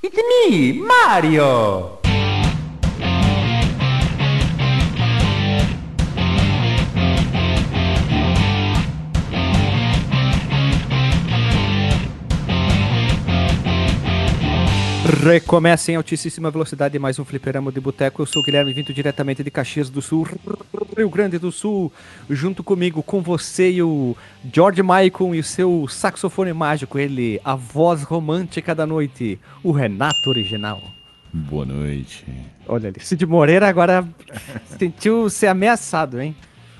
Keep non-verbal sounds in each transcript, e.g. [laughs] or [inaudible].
It's me, Mario! Recomeça em altíssima velocidade mais um fliperama de boteco. Eu sou o Guilherme, vindo diretamente de Caxias do Sul, Rio Grande do Sul. Junto comigo, com você e o George Michael e o seu saxofone mágico, ele, a voz romântica da noite, o Renato Original. Boa noite. Olha ali, Cid Moreira agora sentiu ser ameaçado, hein?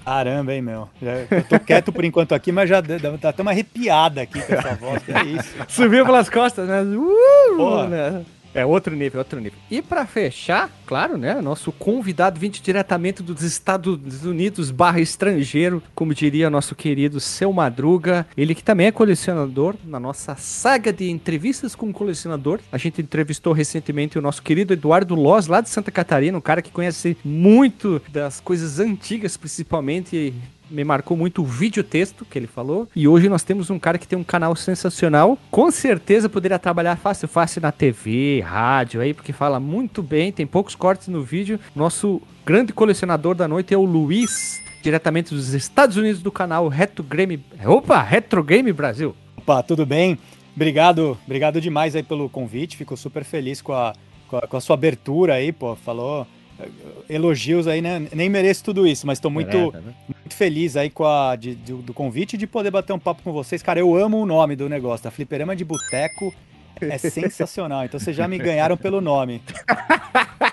Caramba, hein, meu. Eu tô quieto por enquanto aqui, mas já tá até uma arrepiada aqui com essa voz. Que é isso? Subiu pelas costas, né? Uh, né? É outro nível, outro nível. E para fechar, claro, né? Nosso convidado vindo diretamente dos Estados Unidos barra estrangeiro, como diria nosso querido Seu Madruga. Ele que também é colecionador, na nossa saga de entrevistas com colecionador. A gente entrevistou recentemente o nosso querido Eduardo Loz, lá de Santa Catarina, um cara que conhece muito das coisas antigas, principalmente me marcou muito o vídeo texto que ele falou. E hoje nós temos um cara que tem um canal sensacional. Com certeza poderia trabalhar fácil, fácil na TV, rádio aí, porque fala muito bem, tem poucos cortes no vídeo. Nosso grande colecionador da noite é o Luiz, diretamente dos Estados Unidos do canal Retro Game. Opa, Retro Game Brasil. Opa, tudo bem? Obrigado, obrigado demais aí pelo convite. Fico super feliz com a, com a, com a sua abertura aí, pô. Falou elogios aí, né? Nem mereço tudo isso, mas estou muito, né? Muito feliz aí com a, de, de, do convite de poder bater um papo com vocês. Cara, eu amo o nome do negócio, tá? Fliperama de Boteco é [laughs] sensacional. Então vocês já me ganharam pelo nome. [laughs]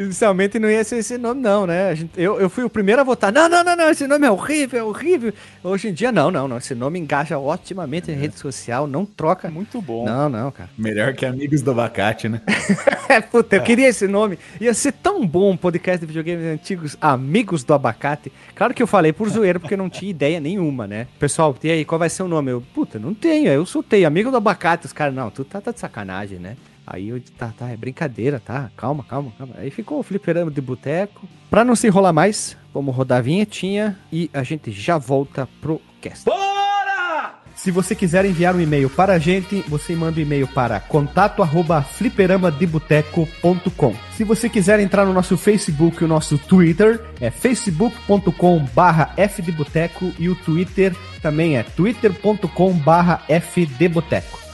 Inicialmente não ia ser esse nome, não, né? Gente, eu, eu fui o primeiro a votar. Não, não, não, não, esse nome é horrível, é horrível. Hoje em dia, não, não, não. Esse nome engaja otimamente é. em rede social, não troca. Muito bom. Não, não, cara. Melhor que Amigos do Abacate, né? [laughs] Puta, eu queria esse nome. Ia ser tão bom um podcast de videogames antigos, Amigos do Abacate. Claro que eu falei por zoeira, porque eu não tinha ideia nenhuma, né? Pessoal, e aí, qual vai ser o nome? Eu, puta, não tenho. Eu soltei, Amigo do Abacate. Os caras, não, tu tá, tá de sacanagem, né? Aí eu tá, tá, é brincadeira, tá? Calma, calma, calma. Aí ficou o fliperama de boteco. Pra não se enrolar mais, vamos rodar a vinhetinha e a gente já volta pro cast. Bora! Se você quiser enviar um e-mail para a gente, você manda um e-mail para contato@fliperamadeboteco.com. Se você quiser entrar no nosso Facebook e o nosso Twitter, é facebook.com/fdeboteco e o Twitter também é twitter.com/fdeboteco.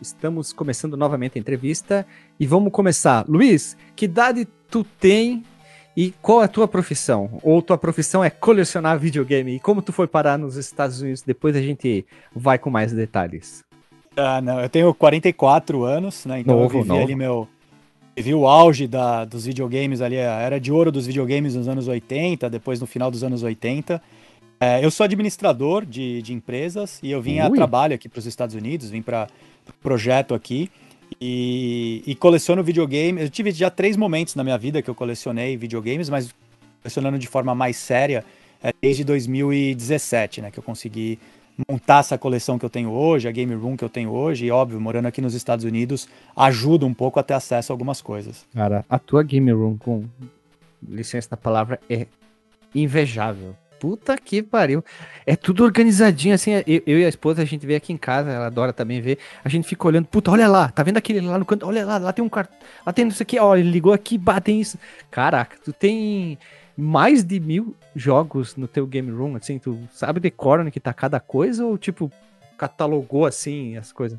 Estamos começando novamente a entrevista e vamos começar. Luiz, que idade tu tem e qual é a tua profissão? Ou tua profissão é colecionar videogame? E como tu foi parar nos Estados Unidos? Depois a gente vai com mais detalhes. Ah, não, eu tenho 44 anos, né? Então novo, eu vivi novo. ali meu. Vivi o auge da, dos videogames ali, a era de ouro dos videogames nos anos 80, depois no final dos anos 80. É, eu sou administrador de, de empresas e eu vim Ui. a trabalho aqui para os Estados Unidos, vim para projeto aqui e, e coleciono videogames. Eu tive já três momentos na minha vida que eu colecionei videogames, mas colecionando de forma mais séria é, desde 2017, né? Que eu consegui montar essa coleção que eu tenho hoje, a game room que eu tenho hoje, e óbvio, morando aqui nos Estados Unidos, ajuda um pouco a ter acesso a algumas coisas. Cara, a tua game room, com licença da palavra, é invejável. Puta que pariu. É tudo organizadinho, assim. Eu, eu, e a esposa, a gente vê aqui em casa, ela adora também ver. A gente fica olhando, puta, olha lá, tá vendo aquele lá no canto? Olha lá, lá tem um cartão. Lá tem isso aqui, ó, ele ligou aqui, batem isso. Caraca, tu tem mais de mil jogos no teu game room, assim, tu sabe decora no que tá cada coisa ou, tipo, catalogou assim as coisas?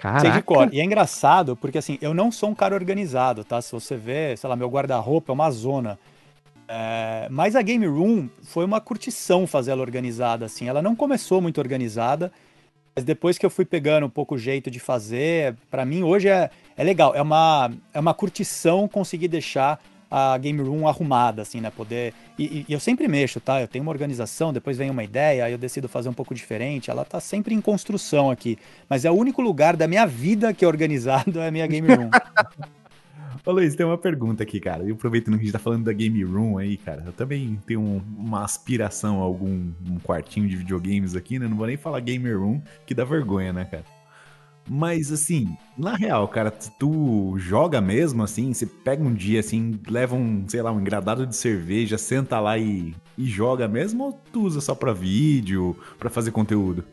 Caraca. E é engraçado, porque assim, eu não sou um cara organizado, tá? Se você vê, sei lá, meu guarda-roupa é uma zona. É, mas a Game Room foi uma curtição fazer ela organizada, assim. Ela não começou muito organizada, mas depois que eu fui pegando um pouco o jeito de fazer, para mim hoje é, é legal. É uma, é uma curtição conseguir deixar a Game Room arrumada, assim, né? Poder. E, e, eu sempre mexo, tá? Eu tenho uma organização, depois vem uma ideia, aí eu decido fazer um pouco diferente. Ela tá sempre em construção aqui. Mas é o único lugar da minha vida que é organizado é a minha Game Room. [laughs] Ô Luiz, tem uma pergunta aqui, cara. E aproveitando que a gente tá falando da Game Room aí, cara, eu também tenho um, uma aspiração a algum um quartinho de videogames aqui, né? Não vou nem falar Game Room, que dá vergonha, né, cara? Mas assim, na real, cara, tu joga mesmo assim? Você pega um dia assim, leva um, sei lá, um engradado de cerveja, senta lá e, e joga mesmo? Ou tu usa só pra vídeo, pra fazer conteúdo?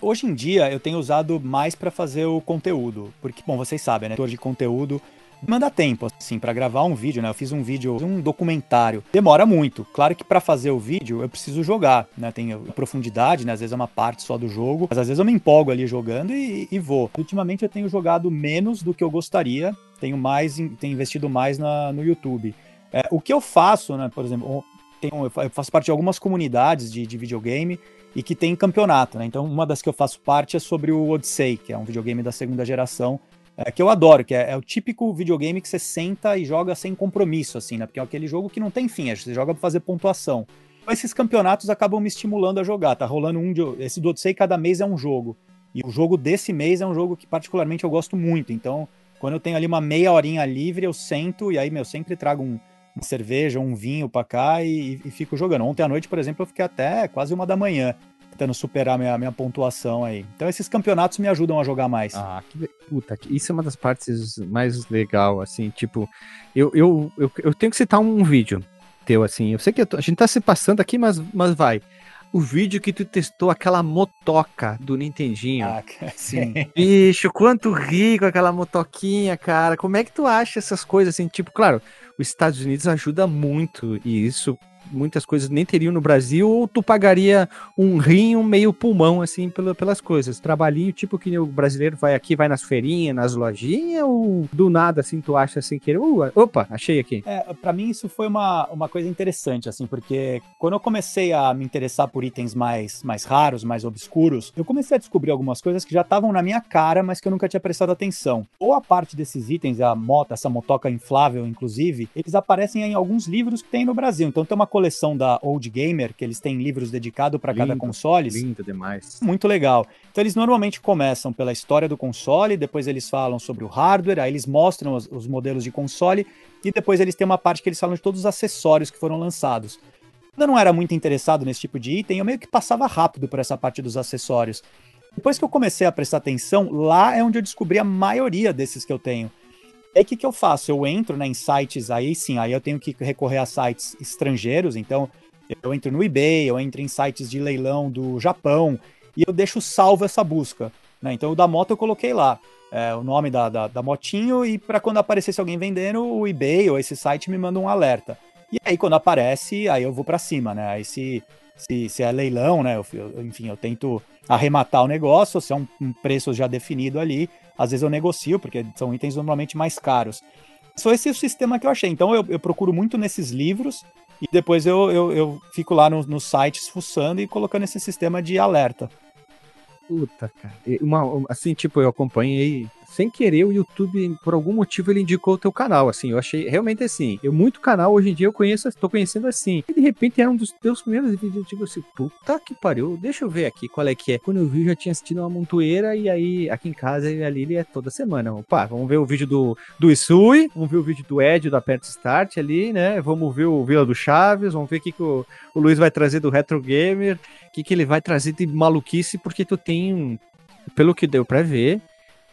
Hoje em dia eu tenho usado mais para fazer o conteúdo, porque, bom, vocês sabem, né? Editor de conteúdo manda tempo, assim, para gravar um vídeo, né? Eu fiz um vídeo, um documentário. Demora muito. Claro que para fazer o vídeo eu preciso jogar, né? Tem profundidade, né? Às vezes é uma parte só do jogo, mas às vezes eu me empolgo ali jogando e, e vou. Ultimamente eu tenho jogado menos do que eu gostaria, tenho mais, tenho investido mais na, no YouTube. É, o que eu faço, né? Por exemplo, tenho, eu faço parte de algumas comunidades de, de videogame e que tem campeonato, né? Então, uma das que eu faço parte é sobre o Odyssey, que é um videogame da segunda geração, é, que eu adoro, que é, é, o típico videogame que você senta e joga sem compromisso, assim, né? Porque é aquele jogo que não tem fim, você joga pra fazer pontuação. Então, esses campeonatos acabam me estimulando a jogar. Tá rolando um. De, esse do Odyssey, cada mês é um jogo. E o jogo desse mês é um jogo que, particularmente, eu gosto muito. Então, quando eu tenho ali uma meia horinha livre, eu sento e aí, meu, sempre trago um, uma cerveja, um vinho pra cá e, e, fico jogando. Ontem à noite, por exemplo, eu fiquei até quase uma da manhã tentando superar minha, minha pontuação aí. Então esses campeonatos me ajudam a jogar mais. Ah, que puta, isso é uma das partes mais legal, assim, tipo, eu, eu, eu, eu tenho que citar um vídeo teu, assim, eu sei que tô, a gente tá se passando aqui, mas, mas vai o vídeo que tu testou aquela motoca do Nintendinho. Ah, sim. [laughs] Bicho, quanto rico aquela motoquinha, cara. Como é que tu acha essas coisas assim? Tipo, claro, os Estados Unidos ajuda muito e isso muitas coisas nem teriam no Brasil, ou tu pagaria um rim, um meio pulmão, assim, pela, pelas coisas. Trabalhinho, tipo que o brasileiro vai aqui, vai nas feirinhas, nas lojinhas, ou do nada, assim, tu acha assim, que uh, opa, achei aqui. É, pra mim isso foi uma, uma coisa interessante, assim, porque quando eu comecei a me interessar por itens mais, mais raros, mais obscuros, eu comecei a descobrir algumas coisas que já estavam na minha cara, mas que eu nunca tinha prestado atenção. Ou a parte desses itens, a moto, essa motoca inflável, inclusive, eles aparecem em alguns livros que tem no Brasil. Então tem uma coleção da Old Gamer, que eles têm livros dedicados para cada console. Lindo demais. Muito legal. Então eles normalmente começam pela história do console, depois eles falam sobre o hardware, aí eles mostram os, os modelos de console e depois eles têm uma parte que eles falam de todos os acessórios que foram lançados. Quando eu não era muito interessado nesse tipo de item, eu meio que passava rápido por essa parte dos acessórios. Depois que eu comecei a prestar atenção, lá é onde eu descobri a maioria desses que eu tenho. Aí o que, que eu faço? Eu entro né, em sites, aí sim, aí eu tenho que recorrer a sites estrangeiros, então eu entro no eBay, eu entro em sites de leilão do Japão e eu deixo salvo essa busca. Né? Então o da moto eu coloquei lá. É, o nome da, da, da motinho e para quando aparecesse alguém vendendo, o eBay ou esse site me manda um alerta. E aí quando aparece, aí eu vou para cima, né? Aí se, se, se é leilão, né? Eu, enfim, eu tento arrematar o negócio, se é um, um preço já definido ali, às vezes eu negocio, porque são itens normalmente mais caros. Só esse o sistema que eu achei. Então eu, eu procuro muito nesses livros e depois eu, eu, eu fico lá nos no sites fuçando e colocando esse sistema de alerta. Puta, cara. Uma, assim, tipo, eu acompanhei sem querer, o YouTube, por algum motivo, ele indicou o teu canal, assim, eu achei, realmente assim, eu muito canal, hoje em dia eu conheço, tô conhecendo assim, e de repente era um dos teus primeiros vídeos, eu digo assim, puta que pariu, deixa eu ver aqui qual é que é. Quando eu vi, eu já tinha assistido uma montoeira, e aí, aqui em casa, e a Lili é toda semana, opa, vamos ver o vídeo do, do Isui, vamos ver o vídeo do Ed, do Aperto Start ali, né, vamos ver o Vila do Chaves, vamos ver o que, que o, o Luiz vai trazer do Retro Gamer, o que, que ele vai trazer de maluquice, porque tu tem, pelo que deu pra ver,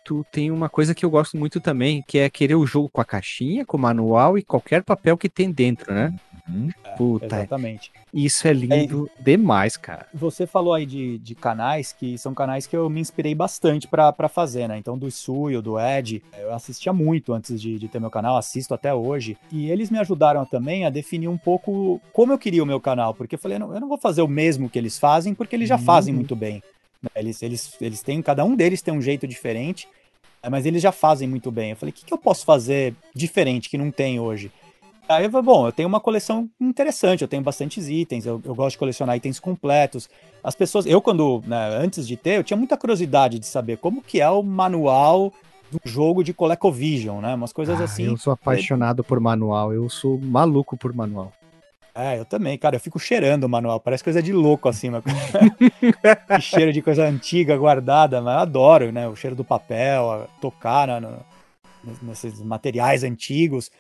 tu tem uma coisa que eu gosto muito também, que é querer o jogo com a caixinha, com o manual e qualquer papel que tem dentro, né? Uhum. Puta, exatamente. Isso é lindo é, demais, cara. Você falou aí de, de canais que são canais que eu me inspirei bastante para fazer, né? Então, do Suyo, do Ed, eu assistia muito antes de, de ter meu canal, assisto até hoje. E eles me ajudaram também a definir um pouco como eu queria o meu canal, porque eu falei, não, eu não vou fazer o mesmo que eles fazem, porque eles já uhum. fazem muito bem. Né? Eles, eles, eles têm, cada um deles tem um jeito diferente, mas eles já fazem muito bem. Eu falei, o que, que eu posso fazer diferente que não tem hoje? Aí eu falei, bom, eu tenho uma coleção interessante, eu tenho bastantes itens, eu, eu gosto de colecionar itens completos. As pessoas, eu quando, né, antes de ter, eu tinha muita curiosidade de saber como que é o manual do jogo de ColecoVision, né? Umas coisas ah, assim. Eu sou apaixonado por manual, eu sou maluco por manual. É, eu também, cara. Eu fico cheirando o manual. Parece coisa de louco, assim. Mas... [laughs] cheiro de coisa antiga, guardada. Mas eu adoro, né? O cheiro do papel, tocar no, nesses materiais antigos.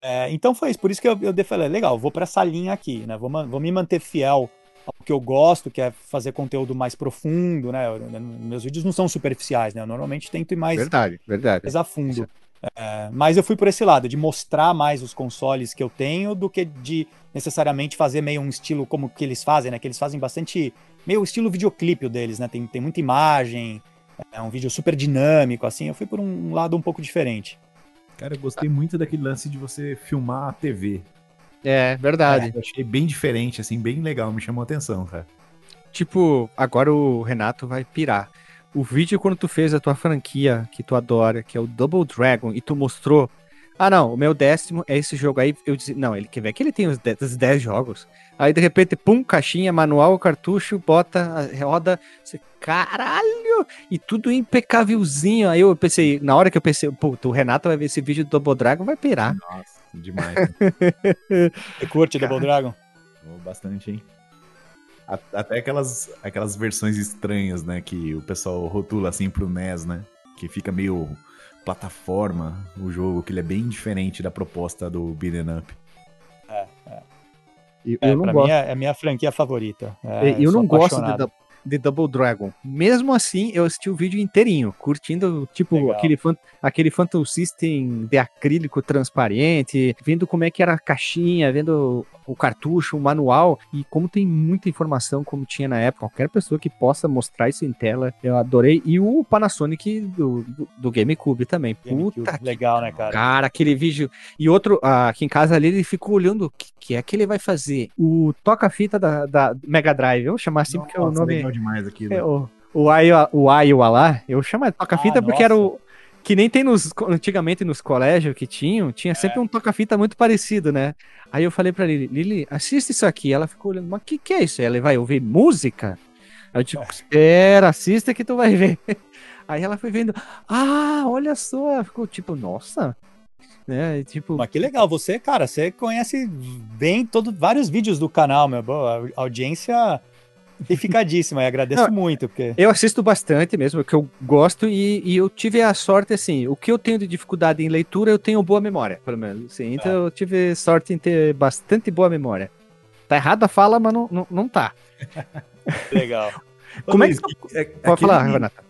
É, então foi isso, por isso que eu, eu falei, legal, vou para essa linha aqui, né? Vou, vou me manter fiel ao que eu gosto, que é fazer conteúdo mais profundo, né? Meus vídeos não são superficiais, né? Eu normalmente tento ir mais, verdade, verdade. mais a fundo. É, mas eu fui por esse lado, de mostrar mais os consoles que eu tenho do que de necessariamente fazer meio um estilo como que eles fazem, né? Que eles fazem bastante. meio estilo videoclipe deles, né? Tem, tem muita imagem, é um vídeo super dinâmico, assim. Eu fui por um lado um pouco diferente. Cara, eu gostei muito daquele lance de você filmar a TV. É, verdade. É, achei bem diferente, assim, bem legal, me chamou a atenção, cara. Tipo, agora o Renato vai pirar o vídeo quando tu fez a tua franquia que tu adora, que é o Double Dragon, e tu mostrou. Ah, não, o meu décimo é esse jogo aí. Eu disse, não, ele quer ver que ele tem os 10 jogos. Aí de repente, pum, caixinha, manual, cartucho, bota, roda. Caralho! E tudo impecávelzinho. Aí eu pensei, na hora que eu pensei, pô, o Renato vai ver esse vídeo do Double Dragon, vai pirar. Nossa, demais. [laughs] Você curte Double Dragon? Bastante, hein? Até aquelas, aquelas versões estranhas, né? Que o pessoal rotula assim pro NES, né? Que fica meio plataforma o jogo, que ele é bem diferente da proposta do Beat'em Up. É, é. Eu, é, eu não gosto. Mim é, é a minha franquia favorita. É, eu, eu não gosto de, de Double Dragon. Mesmo assim, eu assisti o vídeo inteirinho, curtindo, tipo, aquele, aquele Phantom System de acrílico transparente, vendo como é que era a caixinha, vendo o cartucho, o manual, e como tem muita informação, como tinha na época, qualquer pessoa que possa mostrar isso em tela, eu adorei. E o Panasonic do, do, do GameCube também. GameCube, Puta legal, né, cara? Cara, aquele vídeo. E outro, aqui em casa ali, ele ficou olhando o que, que é que ele vai fazer. O toca-fita da, da Mega Drive, eu chamar assim Nossa, porque o nome. Legal demais aqui, é, o, o Iowa, o Iowa lá, eu chamo de toca-fita ah, porque nossa. era o que nem tem nos, antigamente nos colégios que tinham, tinha sempre é. um toca-fita muito parecido, né? Aí eu falei pra Lili, Lili, assiste isso aqui. Ela ficou olhando, mas o que, que é isso? Ela vai ouvir música? Aí eu tipo, espera, assista que tu vai ver. [laughs] Aí ela foi vendo, ah, olha só, ficou tipo, nossa, né? Tipo, mas que legal, você, cara, você conhece bem todo, vários vídeos do canal, meu, a audiência [laughs] Ficadíssima, e agradeço Não, muito. Porque... Eu assisto bastante mesmo, que eu gosto, e, e, eu tive a sorte, assim, o que eu tenho de dificuldade em leitura, eu tenho boa memória, pelo menos. Assim, então é. eu tive sorte em ter bastante boa memória. Tá errada a fala, mas não, não, não tá. [laughs] Legal. [laughs] Como é que. É, Pode aquele, falar, Renata.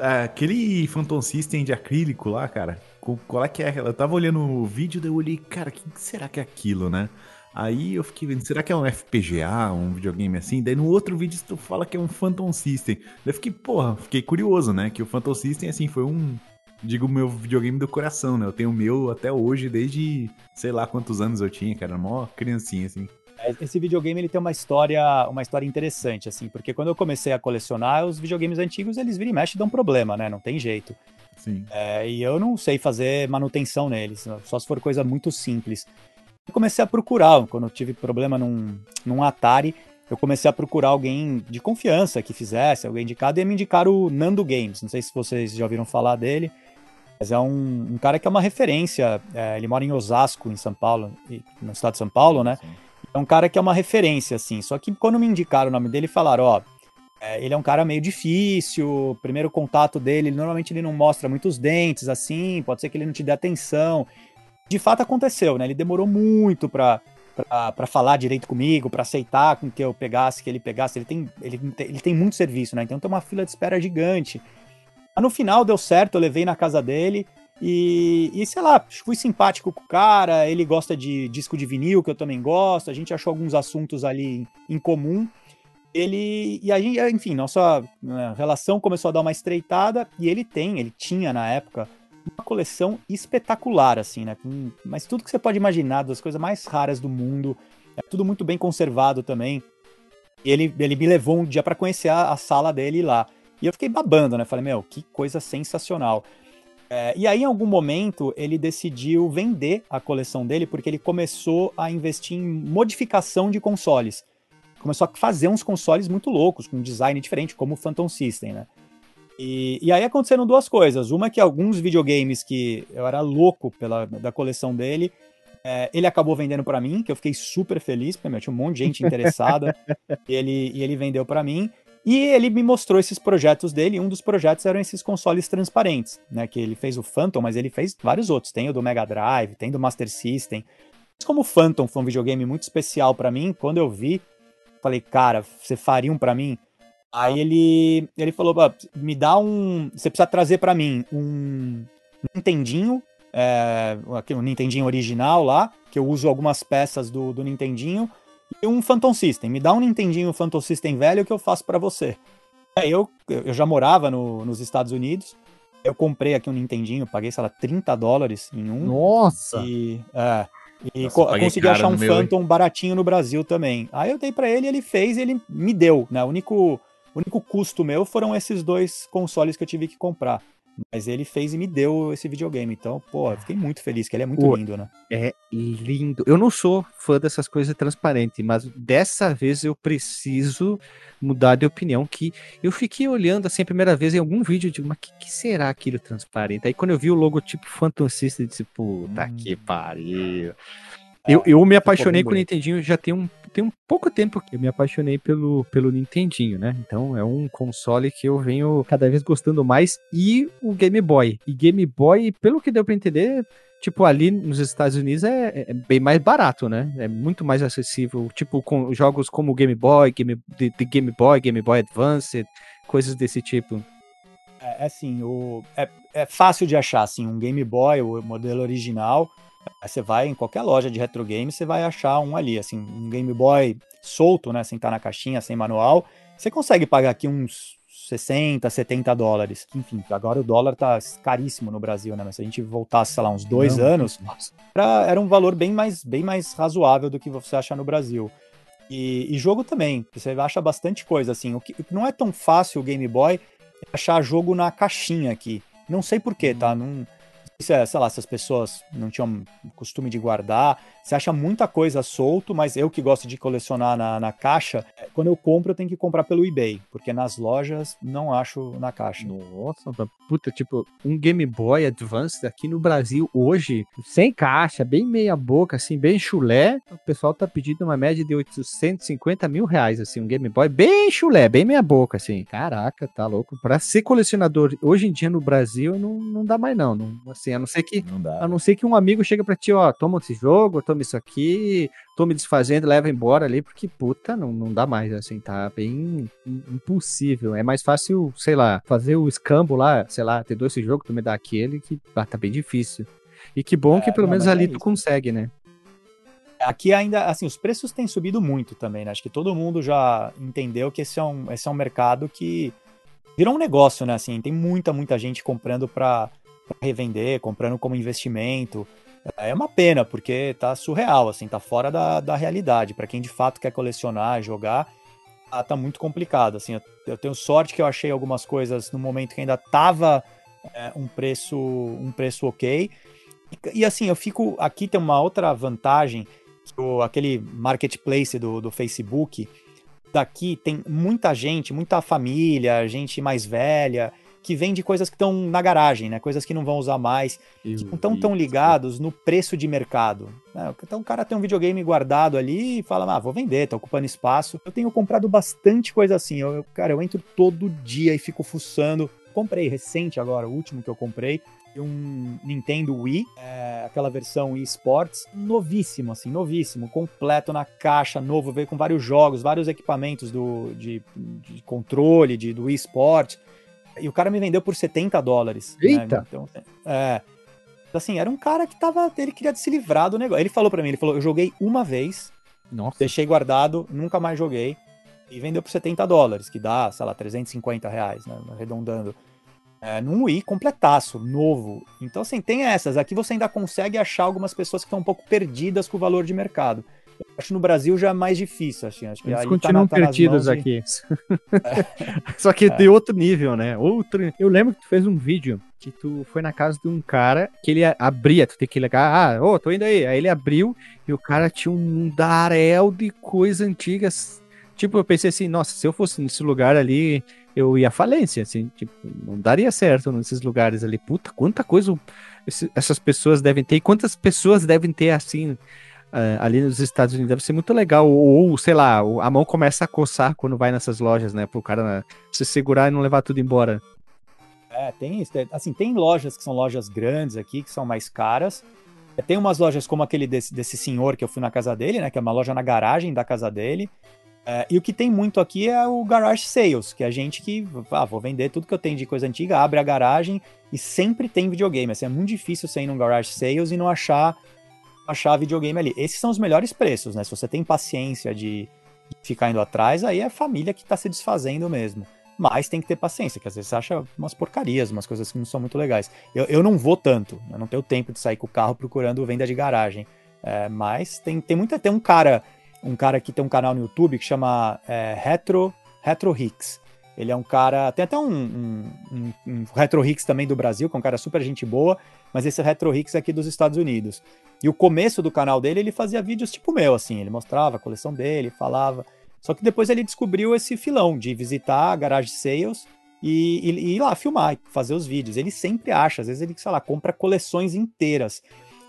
É, aquele Phantom System de acrílico lá, cara, qual é que é? Eu tava olhando o vídeo, daí eu olhei, cara, o que será que é aquilo, né? Aí eu fiquei vendo, será que é um FPGA, um videogame assim? Daí no outro vídeo tu fala que é um Phantom System. Daí eu fiquei, porra, fiquei curioso, né? Que o Phantom System, assim, foi um, digo, meu videogame do coração, né? Eu tenho o meu até hoje, desde sei lá quantos anos eu tinha, era mó criancinha, assim. É, esse videogame ele tem uma história, uma história interessante, assim, porque quando eu comecei a colecionar, os videogames antigos, eles viram e mexem dão problema, né? Não tem jeito. Sim. É, e eu não sei fazer manutenção neles, só se for coisa muito simples comecei a procurar, quando eu tive problema num, num Atari, eu comecei a procurar alguém de confiança que fizesse, alguém indicado, e me indicaram o Nando Games. Não sei se vocês já ouviram falar dele, mas é um, um cara que é uma referência. É, ele mora em Osasco, em São Paulo, no estado de São Paulo, né? Sim. É um cara que é uma referência, assim. Só que quando me indicaram o nome dele, falaram: ó, é, ele é um cara meio difícil, primeiro contato dele, normalmente ele não mostra muitos dentes, assim, pode ser que ele não te dê atenção de fato aconteceu, né? Ele demorou muito para para falar direito comigo, para aceitar com que eu pegasse, que ele pegasse. Ele tem, ele, ele tem muito serviço, né? Então tem uma fila de espera gigante. Mas no final deu certo, eu levei na casa dele e, e sei lá, fui simpático com o cara. Ele gosta de disco de vinil, que eu também gosto. A gente achou alguns assuntos ali em, em comum. Ele, e aí, enfim, nossa né, relação começou a dar uma estreitada e ele tem, ele tinha na época uma coleção espetacular, assim, né? Mas tudo que você pode imaginar, das coisas mais raras do mundo, é tudo muito bem conservado também. E ele, ele me levou um dia para conhecer a, a, sala dele lá. E eu fiquei babando, né? Falei, meu, que coisa sensacional. É, e aí, em algum momento, ele decidiu vender a coleção dele porque ele começou a investir em modificação de consoles. Começou a fazer uns consoles muito loucos, com um design diferente, como o Phantom System, né? E, e aí aconteceram duas coisas. Uma que alguns videogames que eu era louco pela da coleção dele, é, ele acabou vendendo para mim, que eu fiquei super feliz, porque meu, tinha um monte de gente [laughs] interessada, e, ele, e ele vendeu para mim. E ele me mostrou esses projetos dele, e um dos projetos eram esses consoles transparentes, né? Que ele fez o Phantom, mas ele fez vários outros. Tem o do Mega Drive, tem do Master System. Mas como o Phantom foi um videogame muito especial para mim, quando eu vi, falei, cara, você faria um para mim? Aí ele, ele falou, me dá um. Você precisa trazer para mim um Nintendinho, é, um Nintendinho original lá, que eu uso algumas peças do, do Nintendinho, e um Phantom System. Me dá um Nintendinho Phantom System velho que eu faço para você. Aí eu, eu já morava no, nos Estados Unidos, eu comprei aqui um Nintendinho, paguei, sei lá, 30 dólares em um. Nossa! E, é, e Nossa, co consegui achar um Phantom meu... baratinho no Brasil também. Aí eu dei para ele, ele fez e ele me deu, né? O único o único custo meu foram esses dois consoles que eu tive que comprar. Mas ele fez e me deu esse videogame. Então, pô, fiquei muito feliz, que ele é muito pô, lindo, né? É lindo. Eu não sou fã dessas coisas transparentes, mas dessa vez eu preciso mudar de opinião. Que eu fiquei olhando assim a primeira vez em algum vídeo, eu digo, mas o que, que, será aquilo transparente? Aí quando eu vi o logotipo Phantom System, eu disse, puta hum. que pariu. Eu, é, eu me apaixonei com o Nintendinho já tem um, tem um pouco tempo que eu me apaixonei pelo, pelo Nintendinho, né? Então é um console que eu venho cada vez gostando mais. E o Game Boy. E Game Boy, pelo que deu pra entender, tipo, ali nos Estados Unidos é, é, bem mais barato, né? É muito mais acessível. Tipo, com jogos como Game Boy, Game, de, de Game Boy, Game Boy Advance, coisas desse tipo. É, é assim, o, é, é fácil de achar, assim, um Game Boy, o modelo original você vai em qualquer loja de retro game, você vai achar um ali, assim, um Game Boy solto, né, sem estar na caixinha, sem manual. Você consegue pagar aqui uns 60, 70 dólares. Enfim, agora o dólar tá caríssimo no Brasil, né? Mas se a gente voltasse, sei lá, uns dois não, anos, era, era um valor bem mais, bem mais razoável do que você acha no Brasil. E, e jogo também, você acha bastante coisa, assim. O que não é tão fácil o Game Boy achar jogo na caixinha aqui. Não sei porquê, tá? Hum. Não, sei lá, se as pessoas não tinham costume de guardar. Você acha muita coisa solto, mas eu que gosto de colecionar na, na caixa, é, quando eu compro eu tenho que comprar pelo eBay, porque nas lojas não acho na caixa. Nossa, puta, tipo, um Game Boy Advance aqui no Brasil hoje, sem caixa, bem meia boca, assim, bem chulé, o pessoal tá pedindo uma média de 850 mil reais, assim, um Game Boy bem chulé, bem meia boca, assim. Caraca, tá louco. Pra ser colecionador hoje em dia no Brasil, não, não dá mais não, não assim, a não ser que, não dá. a não ser que um amigo chega para ti, ó, toma esse jogo, toma isso aqui, tô me desfazendo, leva embora ali, porque puta, não, não dá mais, assim, tá bem impossível. É mais fácil, sei lá, fazer o escambo lá, sei lá, ter dois esse jogo, tu me dá aquele, que ah, tá bem difícil. E que bom é, que pelo não, menos ali é tu consegue, né? Aqui ainda, assim, os preços têm subido muito também, né? Acho que todo mundo já entendeu que esse é um, esse é um mercado que virou um negócio, né? Assim, tem muita, muita gente comprando para revender, comprando como investimento. É uma pena, porque tá surreal, assim, tá fora da, da realidade. Para quem de fato quer colecionar, jogar, tá, tá muito complicado. Assim, eu, eu, tenho sorte que eu achei algumas coisas no momento que ainda tava é, um preço um preço ok. E, e, assim, eu fico. Aqui tem uma outra vantagem, o, aquele marketplace do, do Facebook. Daqui tem muita gente, muita família, gente mais velha que vende coisas que estão na garagem, né? Coisas que não vão usar mais, Eu que não estão tão ligados no preço de mercado. Né? Então o cara tem um videogame guardado ali e fala, ah, vou vender, tá ocupando espaço. Eu tenho comprado bastante coisa assim. Eu, cara, eu entro todo dia e fico fuçando. Comprei recente agora, o último que eu comprei, um Nintendo Wii, é, aquela versão Wii Sports, novíssimo, assim, novíssimo, completo na caixa, novo, veio com vários jogos, vários equipamentos do, de, de controle de, do Wii Sport. E o cara me vendeu por 70 dólares. Né? Eita! Né? Então, é. Assim, era um cara que tava. Ele queria se livrar do negócio. Ele falou para mim, ele falou: eu joguei uma vez, Nossa. deixei guardado, nunca mais joguei. E vendeu por 70 dólares, que dá, sei lá, 350 reais, né? Arredondando. É, num Wii completaço, novo. Então, assim, tem essas. Aqui você ainda consegue achar algumas pessoas que estão um pouco perdidas com o valor de mercado. Acho que no Brasil já é mais difícil, assim. Acho que Eles continuam tá tá perdidos aqui. É. [laughs] Só que é. de outro nível, né? Outro. Eu lembro que tu fez um vídeo que tu foi na casa de um cara que ele abria, tu tem que ligar, ah, ô, oh, tô indo aí. Aí ele abriu e o cara tinha um darel de coisas antigas. Tipo, eu pensei assim, nossa, se eu fosse nesse lugar ali, eu ia à falência, assim, tipo, não daria certo nesses lugares ali. Puta, quanta coisa essas pessoas devem ter, e quantas pessoas devem ter, assim, ali nos Estados Unidos deve ser muito legal. Ou, ou, sei lá, a mão começa a coçar quando vai nessas lojas, né? Pro cara se segurar e não levar tudo embora. É, tem isso. Assim, tem lojas que são lojas grandes aqui, que são mais caras. Tem umas lojas como aquele desse, desse senhor que eu fui na casa dele, né? Que é uma loja na garagem da casa dele. É, e o que tem muito aqui é o garage sales, que é a gente que, ah, vou vender tudo que eu tenho de coisa antiga, abre a garagem e sempre tem videogame. Assim, é muito difícil você ir num garage sales e não achar, achar videogame ali. Esses são os melhores preços, né? Se você tem paciência de, ficar indo atrás, aí é a família que está se desfazendo mesmo. Mas tem que ter paciência, que às vezes você acha umas porcarias, umas coisas que não são muito legais. Eu, eu não vou tanto, eu não tenho tempo de sair com o carro procurando venda de garagem. É, mas tem, tem muita. Tem um cara um cara que tem um canal no YouTube que chama é, Retro, Retro Hicks. Ele é um cara. Tem até um, um, um, um, Retro Hicks também do Brasil, que é um cara super gente boa, mas esse Retro Hicks é aqui dos Estados Unidos. E o começo do canal dele, ele fazia vídeos tipo meu, assim. Ele mostrava a coleção dele, falava. Só que depois ele descobriu esse filão de visitar a garage sales e, e, e ir lá filmar, fazer os vídeos. Ele sempre acha, às vezes ele, sei lá, compra coleções inteiras.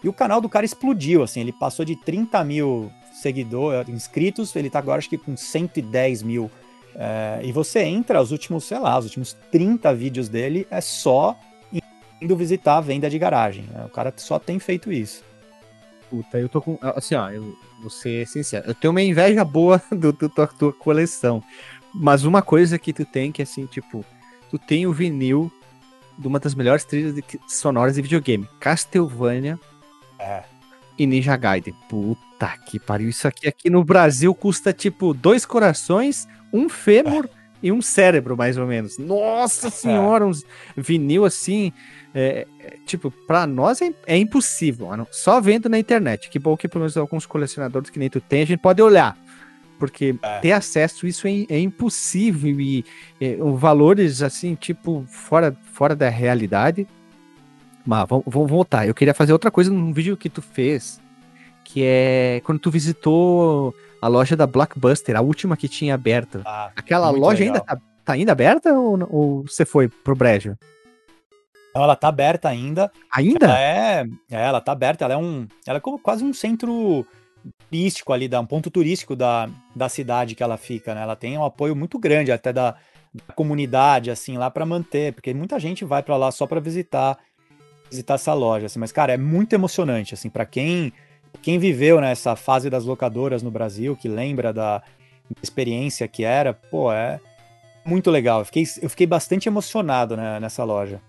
E o canal do cara explodiu, assim. Ele passou de 30 mil seguidores, inscritos, ele tá agora acho que com 110 mil. É, e você entra, os últimos, sei lá, os últimos 30 vídeos dele é só indo visitar a venda de garagem. Né? O cara só tem feito isso. Puta, eu tô com. Assim, ó, eu vou ser sincero. Eu tenho uma inveja boa [laughs] do, do tua, tua coleção. Mas uma coisa que tu tem que, assim, tipo, tu tem o vinil de uma das melhores trilhas de, sonoras de videogame. Castlevania. É e Ninja Gaiden. Puta que pariu. Isso aqui aqui no Brasil custa tipo dois corações, um fêmur e um cérebro, mais ou menos. Nossa [laughs] senhora, uns vinil assim. É, é, tipo, pra nós é, é, impossível, mano. Só vendo na internet. Que bom que pelo menos alguns colecionadores que nem tu tem, a gente pode olhar. Porque é. ter acesso isso é, é impossível e é, valores assim, tipo, fora, fora da realidade. Mas vamos, vamos voltar. Eu queria fazer outra coisa num vídeo que tu fez, que é quando tu visitou a loja da Blockbuster, a última que tinha aberta. Ah, Aquela loja legal. ainda tá, tá, ainda aberta ou, ou você foi pro brejo? Ela tá aberta ainda. Ainda? Ela é, é, ela tá aberta, ela é um, ela é como quase um centro turístico ali, um ponto turístico da, da cidade que ela fica, né? Ela tem um apoio muito grande até da, da comunidade assim lá para manter, porque muita gente vai para lá só para visitar visitar essa loja, assim, mas cara, é muito emocionante, assim, para quem quem viveu nessa né, fase das locadoras no Brasil, que lembra da experiência que era, pô, é muito legal. Eu fiquei, eu fiquei bastante emocionado né, nessa loja.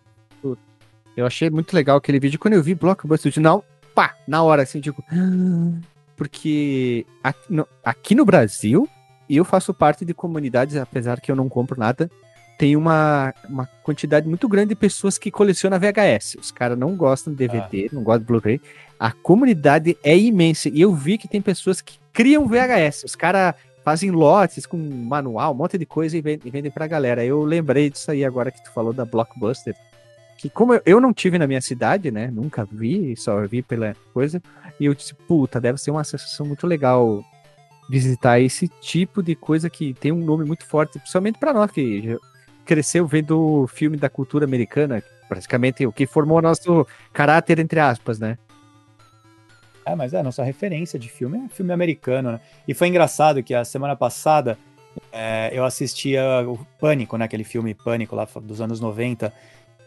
Eu achei muito legal aquele vídeo. Quando eu vi Blockbuster Original, pá, na hora, assim, tipo. Porque aqui no, aqui no Brasil, eu faço parte de comunidades, apesar que eu não compro nada, tem uma, uma quantidade muito grande de pessoas que colecionam VHS. Os caras não gostam de DVD, ah. não gostam de Blu-ray. A comunidade é imensa. E eu vi que tem pessoas que criam VHS. Os caras fazem lotes com manual, um monte de coisa e vendem, pra galera. Eu lembrei disso aí agora que tu falou da Blockbuster. Que como eu não tive na minha cidade, né? Nunca vi, só vi pela coisa. E eu disse, puta, deve ser uma sensação muito legal visitar esse tipo de coisa que tem um nome muito forte, principalmente para nós que cresceu vendo filme da cultura americana, praticamente o que formou nosso caráter, entre aspas, né? É, mas é, a nossa referência de filme é filme americano, né? E foi engraçado que a semana passada é, eu assistia o Pânico, né? Aquele filme Pânico lá dos anos 90.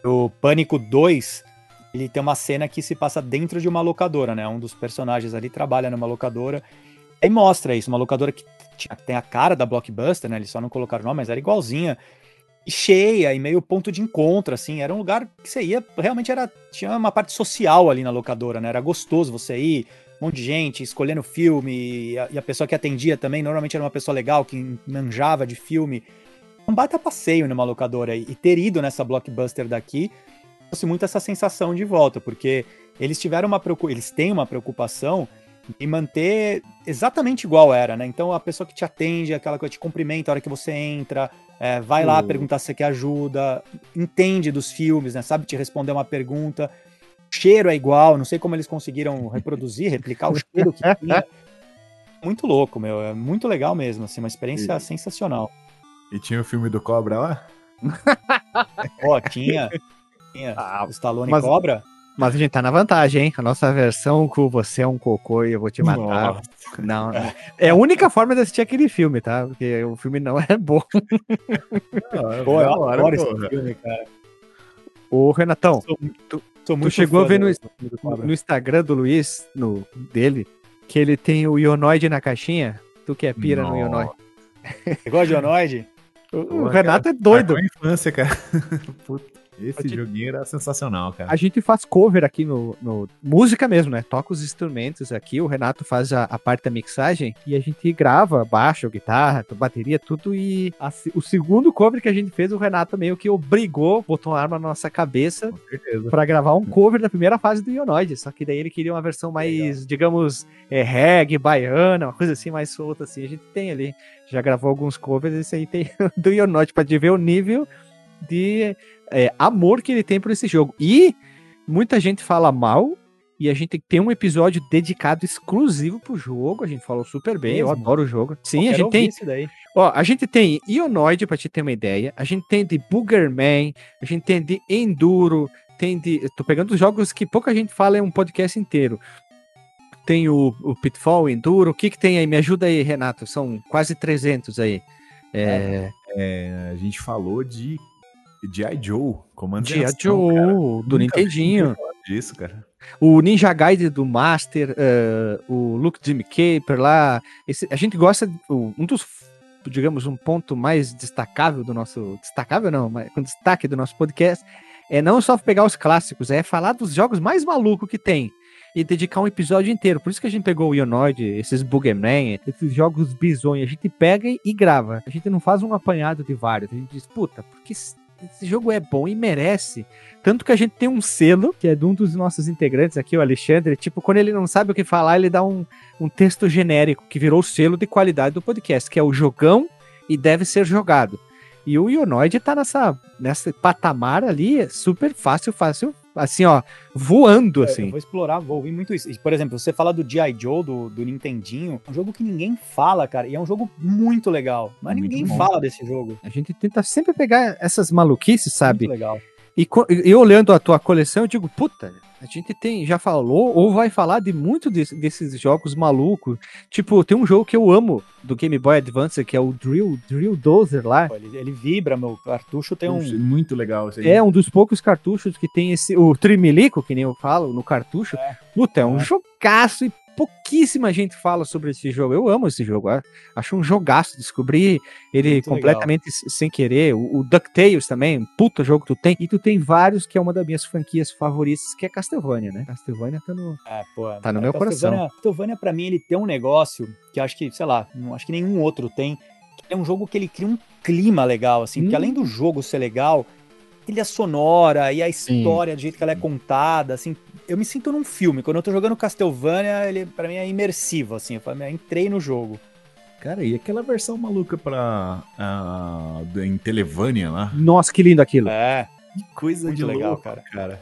O Pânico 2, ele tem uma cena que se passa dentro de uma locadora, né? Um dos personagens ali trabalha numa locadora. E mostra isso, uma locadora que tem a cara da Blockbuster, né? Eles só não colocaram o nome, mas era igualzinha cheia e meio ponto de encontro, assim. Era um lugar que você ia, realmente era. Tinha uma parte social ali na locadora, né? Era gostoso você ir, um monte de gente escolhendo filme, e a, e a pessoa que atendia também, normalmente era uma pessoa legal, que manjava de filme. Um baita passeio numa locadora. E, e ter ido nessa blockbuster daqui trouxe muito essa sensação de volta, porque eles tiveram uma eles têm uma preocupação em manter exatamente igual era, né? Então a pessoa que te atende, aquela que te cumprimenta a hora que você entra, é, vai lá perguntar se você quer ajuda, entende dos filmes, né? Sabe te responder uma pergunta. O cheiro é igual, não sei como eles conseguiram reproduzir, replicar o [laughs] cheiro que tinha. Muito louco, meu. É muito legal mesmo, assim, uma experiência e... sensacional. E tinha o filme do Cobra lá? [laughs] Ó, tinha. Tinha. Ah, o Stallone mas... Cobra. Mas a gente tá na vantagem, hein? A nossa versão com você é um cocô e eu vou te matar. Nossa. Não, não, É a única forma de assistir aquele filme, tá? Porque o filme não [laughs] é bom. Não, pô, eu adoro hora, esse filme, cara. Ô, Renatão, sou, tu, sou tu chegou a ver no, no, Instagram do Luiz, no, dele, que ele tem o Ionoid na caixinha? Tu que é pira Nossa. no Ionoid. Você gosta de Ionoid? O, o Renato é doido. É infância, cara. [laughs] Puta. Esse gente, joguinho era sensacional, cara. A gente faz cover aqui no, no, Música mesmo, né? Toca os instrumentos aqui, o Renato faz a, a parte da mixagem e a gente grava baixo, guitarra, bateria, tudo. E a, o segundo cover que a gente fez, o Renato meio que obrigou, botou uma arma na nossa cabeça para gravar um cover da primeira fase do Ionoid. Só que daí ele queria uma versão mais, Legal. digamos, é, reggae, baiana, uma coisa assim mais solta, assim. A gente tem ali. Já gravou alguns covers, esse aí tem [laughs] do Ionoid, pra ver o nível de é, amor que ele tem por esse jogo. E muita gente fala mal, e a gente tem um episódio dedicado exclusivo pro jogo. A gente falou super bem, Mesmo? eu adoro o jogo. Sim, a gente tem. Ó, a gente tem Ionoid, pra te ter uma ideia. A gente tem de Boogerman, a gente tem de Enduro, tem de. tô pegando os jogos que pouca gente fala em um podcast inteiro. Tem o, o Pitfall, Enduro. O que que tem aí? Me ajuda aí, Renato. São quase 300 aí. É... É, a gente falou de G.I. Joe, Comando G.I. Joe, cara. do Nintendinho. Disso, cara. O Ninja Gaiden do Master, uh, o Luke Jimmy Caper lá. Esse, a gente gosta. Um dos, digamos, um ponto mais destacável do nosso. Destacável não, mas com destaque do nosso podcast é não só pegar os clássicos, é falar dos jogos mais malucos que tem e dedicar um episódio inteiro. Por isso que a gente pegou o Ionoid, esses Boogerman, esses jogos bizonhos. A gente pega e grava. A gente não faz um apanhado de vários. A gente diz, puta, porque esse jogo é bom e merece. Tanto que a gente tem um selo, que é de um dos nossos integrantes aqui, o Alexandre. Tipo, quando ele não sabe o que falar, ele dá um, um texto genérico, que virou o selo de qualidade do podcast, que é o jogão e deve ser jogado. E o Ionoid tá nessa, nessa patamar ali, super fácil, fácil, assim, ó, voando, assim. Eu vou explorar, vou ouvir muito isso. Por exemplo, você fala do G.I. Joe, do, do Nintendinho, é um jogo que ninguém fala, cara, e é um jogo muito legal, mas muito ninguém bom. fala desse jogo. A gente tenta sempre pegar essas maluquices, sabe? Muito legal. E eu olhando a tua coleção, eu digo, puta, a gente tem, já falou ou vai falar de muito de, desses jogos malucos. Tipo, tem um jogo que eu amo do Game Boy Advance, que é o Drill, Drill Dozer lá. Ele, ele vibra, meu cartucho tem um. Muito legal esse aí. É um dos poucos cartuchos que tem esse. O Trimilico, que nem eu falo, no cartucho. É. Puta, é um é. jogaço e pouquíssima gente fala sobre esse jogo. Eu amo esse jogo, acho um jogaço. Descobri ele Muito completamente legal. sem querer. O, o DuckTales também, puta jogo que tu tem. E tu tem vários que é uma das minhas franquias favoritas, que é Castlevania, né? Castlevania tá no, é, pô, tá no meu coração. Castlevania, pra mim, ele tem um negócio que acho que, sei lá, acho que nenhum outro tem. é um jogo que ele cria um clima legal, assim, hum. porque além do jogo ser legal, trilha sonora e a história, Sim. do jeito que ela é contada, assim, eu me sinto num filme. Quando eu tô jogando Castlevania, ele para mim é imersivo, assim. Eu, eu entrei no jogo. Cara, e aquela versão maluca pra. Uh, em Televania lá? Nossa, que lindo aquilo. É. Que coisa Muito de legal, louco, cara. cara.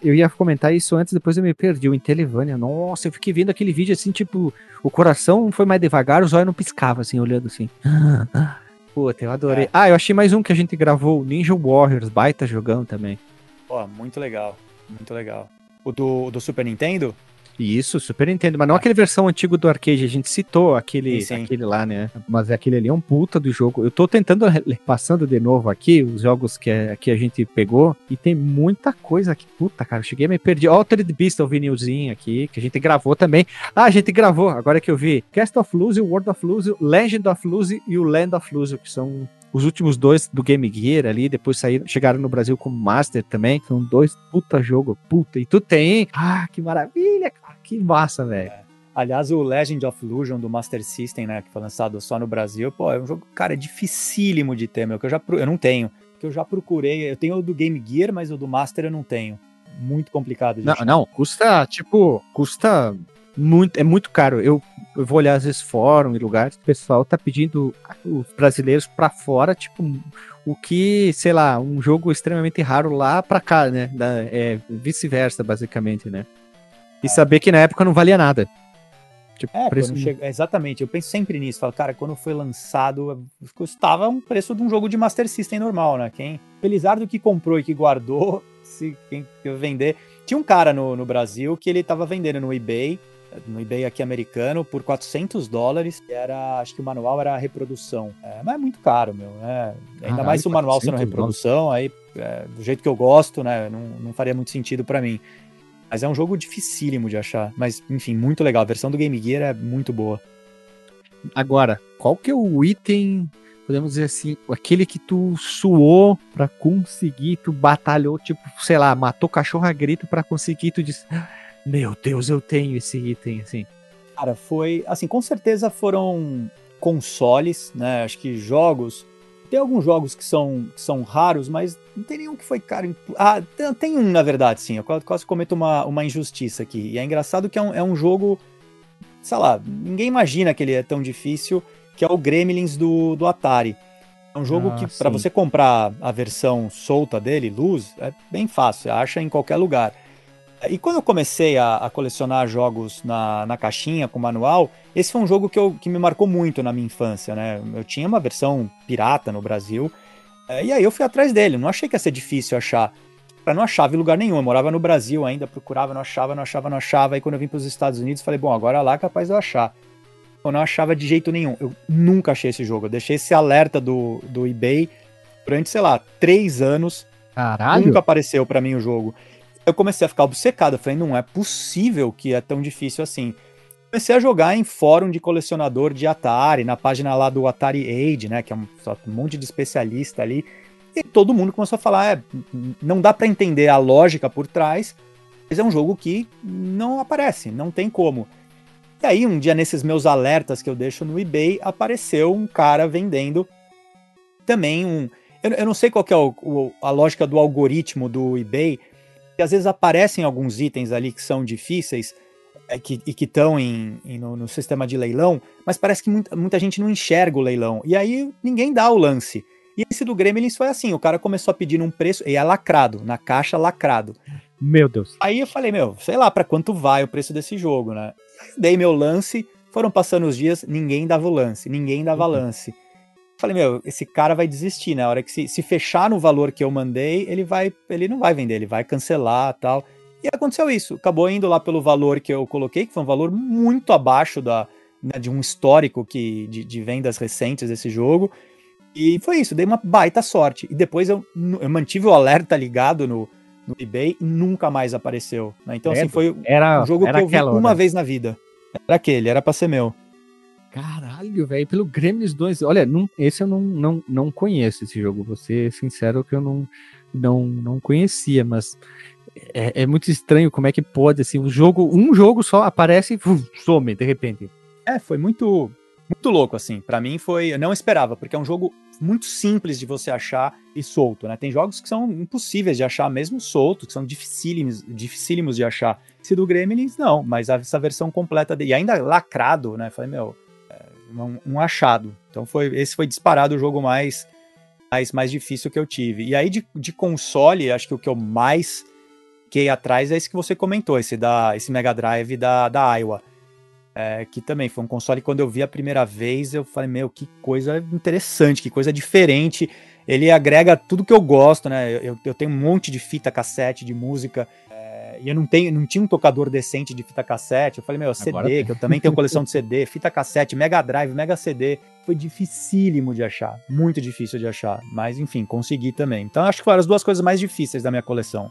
Eu ia comentar isso antes, depois eu me perdi. O Intelevania, nossa, eu fiquei vendo aquele vídeo assim, tipo, o coração foi mais devagar, os olhos não piscavam, assim, olhando assim. [laughs] Puta, eu adorei. É. Ah, eu achei mais um que a gente gravou, Ninja Warriors, baita jogão também. Pô, muito legal, muito legal. O do, do Super Nintendo? Isso, Super Nintendo, mas não aquele versão antigo do arcade, a gente citou aquele, sim, sim. aquele lá, né? Mas aquele ali é um puta do jogo. Eu tô tentando, passando de novo aqui, os jogos que, é, que a gente pegou, e tem muita coisa aqui. Puta, cara, eu cheguei a me perder. Altered Beast, o vinilzinho aqui, que a gente gravou também. Ah, a gente gravou, agora que eu vi. Cast of Luz, World of Luz, Legend of Luz e o Land of Luz, que são os últimos dois do Game Gear ali, depois saíram, chegaram no Brasil como Master também. São dois puta jogo, puta. E tu tem. Ah, que maravilha, cara. Que massa, velho. É. Aliás, o Legend of Illusion do Master System, né, que foi lançado só no Brasil, pô, é um jogo, cara, dificílimo de ter, meu, que eu já eu não tenho, que eu já procurei, eu tenho o do Game Gear, mas o do Master eu não tenho. Muito complicado de Não, não, custa, tipo, custa muito, é muito caro. Eu, eu vou olhar às vezes fórum e lugares, o pessoal tá pedindo os brasileiros para fora, tipo, o que, sei lá, um jogo extremamente raro lá para cá, né? Da, é vice-versa, basicamente, né? E é. saber que na época não valia nada. Tipo, é, preço... chega... exatamente, eu penso sempre nisso. Falo, cara, quando foi lançado, custava um preço de um jogo de Master System normal, né? Quem, apesar do que comprou e que guardou, [laughs] se quem vender. Tinha um cara no, no Brasil que ele tava vendendo no eBay, no eBay aqui americano, por 400 dólares. Era, acho que o manual era a reprodução. É, mas é muito caro, meu. Né? Ainda Caralho, mais se o manual sendo reprodução, aí é, do jeito que eu gosto, né? Não, não faria muito sentido para mim. Mas é um jogo dificílimo de achar. Mas, enfim, muito legal. A versão do Game Gear é muito boa. Agora, qual que é o item, podemos dizer assim, aquele que tu suou para conseguir, tu batalhou, tipo, sei lá, matou cachorro a grito para conseguir, tu disse, meu Deus, eu tenho esse item, assim. Cara, foi, assim, com certeza foram consoles, né, acho que jogos, tem alguns jogos que são, que são raros, mas não tem nenhum que foi caro. Ah, tem um, na verdade, sim. Eu quase cometo uma, uma injustiça aqui. E é engraçado que é um, é um jogo sei lá, ninguém imagina que ele é tão difícil, que é o Gremlins do, do Atari. É um jogo ah, que, para você comprar a versão solta dele, luz, é bem fácil, acha em qualquer lugar. E quando eu comecei a, a, colecionar jogos na, na caixinha com manual, esse foi um jogo que, eu, que me marcou muito na minha infância, né? Eu tinha uma versão pirata no Brasil, é, e aí eu fui atrás dele, não achei que ia ser difícil achar não achava em lugar nenhum. Eu morava no Brasil ainda, procurava, não achava, não achava, não achava. Aí quando eu vim para os Estados Unidos, falei, bom, agora lá é capaz de eu achar. Eu não achava de jeito nenhum. Eu nunca achei esse jogo. Eu deixei esse alerta do, do eBay durante, sei lá, três anos. Caralho. Nunca apareceu para mim o jogo. Eu comecei a ficar obcecado. Eu falei, não é possível que é tão difícil assim. Comecei a jogar em fórum de colecionador de Atari, na página lá do Atari Age, né? Que é um, um monte de especialista ali. E todo mundo começou a falar, é, não dá para entender a lógica por trás, mas é um jogo que não aparece, não tem como. E aí, um dia nesses meus alertas que eu deixo no eBay, apareceu um cara vendendo também um. Eu, eu não sei qual é o, o, a lógica do algoritmo do eBay, que às vezes aparecem alguns itens ali que são difíceis é, que, e que estão em, em no, no, sistema de leilão, mas parece que muita, muita gente não enxerga o leilão. E aí ninguém dá o lance. E esse do Gremlins foi assim, o cara começou a pedir um preço, e é lacrado, na caixa lacrado. Meu Deus. Aí eu falei, meu, sei lá para quanto vai o preço desse jogo, né? Dei meu lance, foram passando os dias, ninguém dava o lance, ninguém dava uhum. lance. Falei, meu, esse cara vai desistir, né? A hora que se, se fechar no valor que eu mandei, ele vai, ele não vai vender, ele vai cancelar tal. E aconteceu isso. Acabou indo lá pelo valor que eu coloquei, que foi um valor muito abaixo da, né, de um histórico que, de, de vendas recentes desse jogo. E foi isso, dei uma baita sorte. E depois eu, eu mantive o alerta ligado no, no eBay e nunca mais apareceu. Né? Então, assim, foi era, um jogo que eu vi uma hora. vez na vida. Era aquele, era pra ser meu. Caralho, velho, pelo Gremlins 2. Olha, não, esse eu não, não, não conheço esse jogo. Vou ser sincero que eu não, não, não conhecia, mas é, é muito estranho como é que pode, assim, um jogo, um jogo só aparece e some de repente. É, foi muito muito louco, assim. para mim foi. Eu não esperava, porque é um jogo muito simples de você achar e solto, né? Tem jogos que são impossíveis de achar, mesmo solto, que são dificílimos, dificílimos de achar. Esse do Gremlins, não, mas essa versão completa dele, e ainda lacrado, né? Falei, meu, um, um, achado. Então foi, esse foi disparado o jogo mais, mais, mais difícil que eu tive. E aí de, de console, acho que o que eu mais fiquei atrás é esse que você comentou, esse, da, esse Mega Drive da, da Iowa é, que também foi um console quando eu vi a primeira vez, eu falei, meu, que coisa interessante, que coisa diferente. Ele agrega tudo que eu gosto, né? Eu, eu tenho um monte de fita cassete de música. É, e eu não, tenho, não tinha um tocador decente de fita cassete. Eu falei, meu, CD, que eu também tenho [laughs] coleção de CD, fita cassete, Mega Drive, Mega CD. Foi dificílimo de achar, muito difícil de achar. Mas enfim, consegui também. Então acho que foram as duas coisas mais difíceis da minha coleção.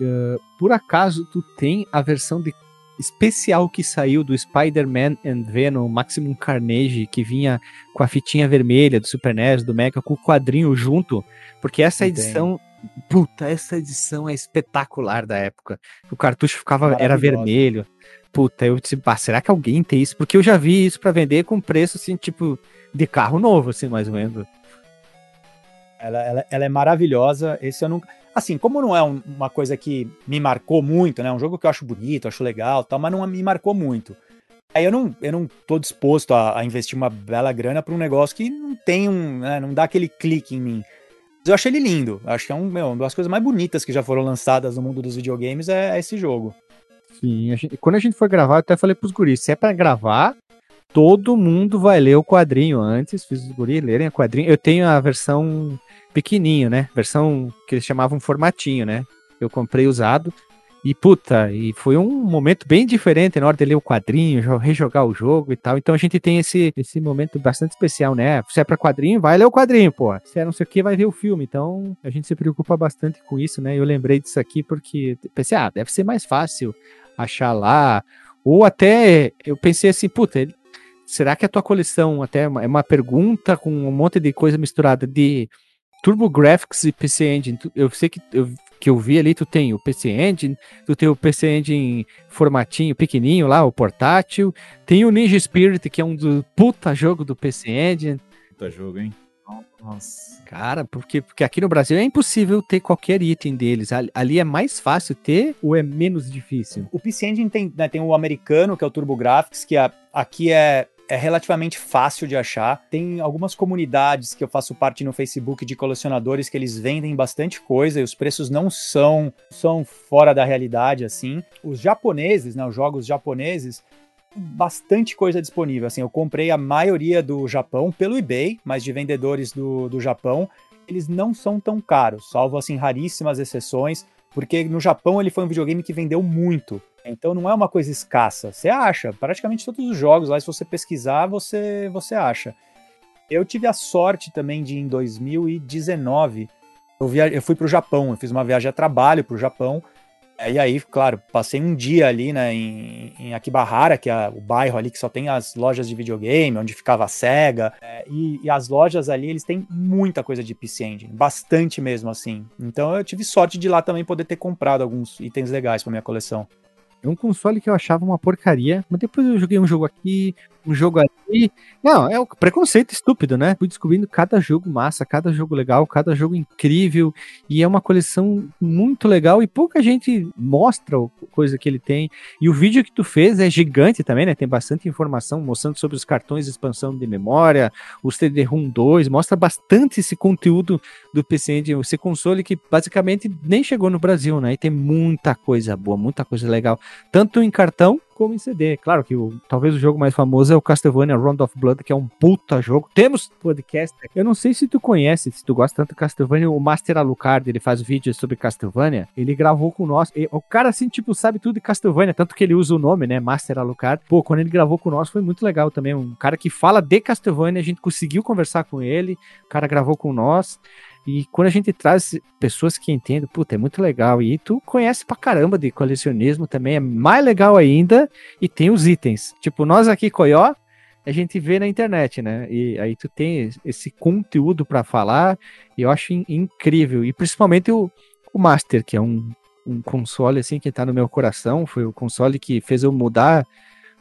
Uh, por acaso tu tem a versão de especial que saiu do Spider-Man and Venom Maximum Carnage, que vinha com a fitinha vermelha do Super NES, do Mega, com o quadrinho junto, porque essa edição, puta, essa edição é espetacular da época. O cartucho ficava, era vermelho. Puta, eu disse, ah, será que alguém tem isso? Porque eu já vi isso para vender com preço, assim, tipo, de carro novo, assim, mais ou menos. Ela, ela, ela é maravilhosa, esse eu nunca Assim, como não é um, uma coisa que me marcou muito, né? Um jogo que eu acho bonito, acho legal tal, mas não me marcou muito. Aí eu não, eu não tô disposto a, a investir uma bela grana para um negócio que não tem um. Né, não dá aquele clique em mim. Eu achei ele lindo. Acho que é um, meu, uma das coisas mais bonitas que já foram lançadas no mundo dos videogames é, é esse jogo. Sim, a gente, quando a gente foi gravar, eu até falei pros guris, se é pra gravar, todo mundo vai ler o quadrinho antes, fiz os guris lerem o quadrinho. Eu tenho a versão pequenininho, né? Versão que eles chamavam formatinho, né? Eu comprei usado. E puta, e foi um momento bem diferente na hora de ler o quadrinho, rejogar o jogo e tal. Então a gente tem esse, esse momento bastante especial, né? Se é pra quadrinho, vai ler o quadrinho, pô. Se é não sei o que, vai ver o filme. Então a gente se preocupa bastante com isso, né? Eu lembrei disso aqui porque pensei, ah, deve ser mais fácil achar lá. Ou até eu pensei assim, puta, será que a tua coleção até é uma pergunta com um monte de coisa misturada de TurboGrafx e PC Engine? Eu sei que eu que eu vi ali, tu tem o PC Engine, tu tem o PC Engine formatinho pequenininho lá, o portátil, tem o Ninja Spirit, que é um do puta jogo do PC Engine. Puta jogo, hein? Nossa. Cara, porque, porque aqui no Brasil é impossível ter qualquer item deles. Ali é mais fácil ter ou é menos difícil? O PC Engine tem, né, tem o americano, que é o TurboGrafx, que a, aqui é é relativamente fácil de achar. Tem algumas comunidades que eu faço parte no Facebook de colecionadores que eles vendem bastante coisa e os preços não são, são fora da realidade assim. Os japoneses, né, os jogos japoneses, bastante coisa disponível. Assim, eu comprei a maioria do Japão pelo eBay, mas de vendedores do, do Japão, eles não são tão caros, salvo assim raríssimas exceções, porque no Japão ele foi um videogame que vendeu muito. Então não é uma coisa escassa. Você acha, praticamente todos os jogos lá, se você pesquisar, você, você acha. Eu tive a sorte também de, em 2019, eu, via, eu fui para o Japão, eu fiz uma viagem a trabalho para o Japão. E aí, claro, passei um dia ali né, em, em Akibahara, que é o bairro ali que só tem as lojas de videogame, onde ficava a SEGA. É, e, e, as lojas ali, eles têm muita coisa de PC Engine, bastante mesmo assim. Então eu tive sorte de lá também poder ter comprado alguns itens legais para minha coleção. É um console que eu achava uma porcaria, mas depois eu joguei um jogo aqui, um jogo ali. Não, é o preconceito estúpido, né? Fui descobrindo cada jogo massa, cada jogo legal, cada jogo incrível. E é uma coleção muito legal e pouca gente mostra a coisa que ele tem. E o vídeo que tu fez é gigante também, né? Tem bastante informação mostrando sobre os cartões de expansão de memória, os CD-ROM 2, mostra bastante esse conteúdo do PC Engine, esse console que basicamente nem chegou no Brasil, né? E tem muita coisa boa, muita coisa legal, tanto em cartão como em CD. Claro que o, talvez o jogo mais famoso é o Castlevania Round of Blood, que é um puta jogo. Temos podcast. Eu não sei se tu conhece, se tu gosta tanto de Castlevania, o Master Alucard, ele faz vídeos sobre Castlevania. Ele gravou com nós. E, o cara, assim, tipo, sabe tudo de Castlevania, tanto que ele usa o nome, né? Master Alucard. Pô, quando ele gravou com nós foi muito legal também. Um cara que fala de Castlevania, a gente conseguiu conversar com ele. O cara gravou com nós. E quando a gente traz pessoas que entendem, puta, é muito legal. E tu conhece pra caramba de colecionismo também, é mais legal ainda. E tem os itens. Tipo, nós aqui, Coió, a gente vê na internet, né? E aí tu tem esse conteúdo para falar, e eu acho in incrível. E principalmente o, o Master, que é um, um console assim que tá no meu coração, foi o console que fez eu mudar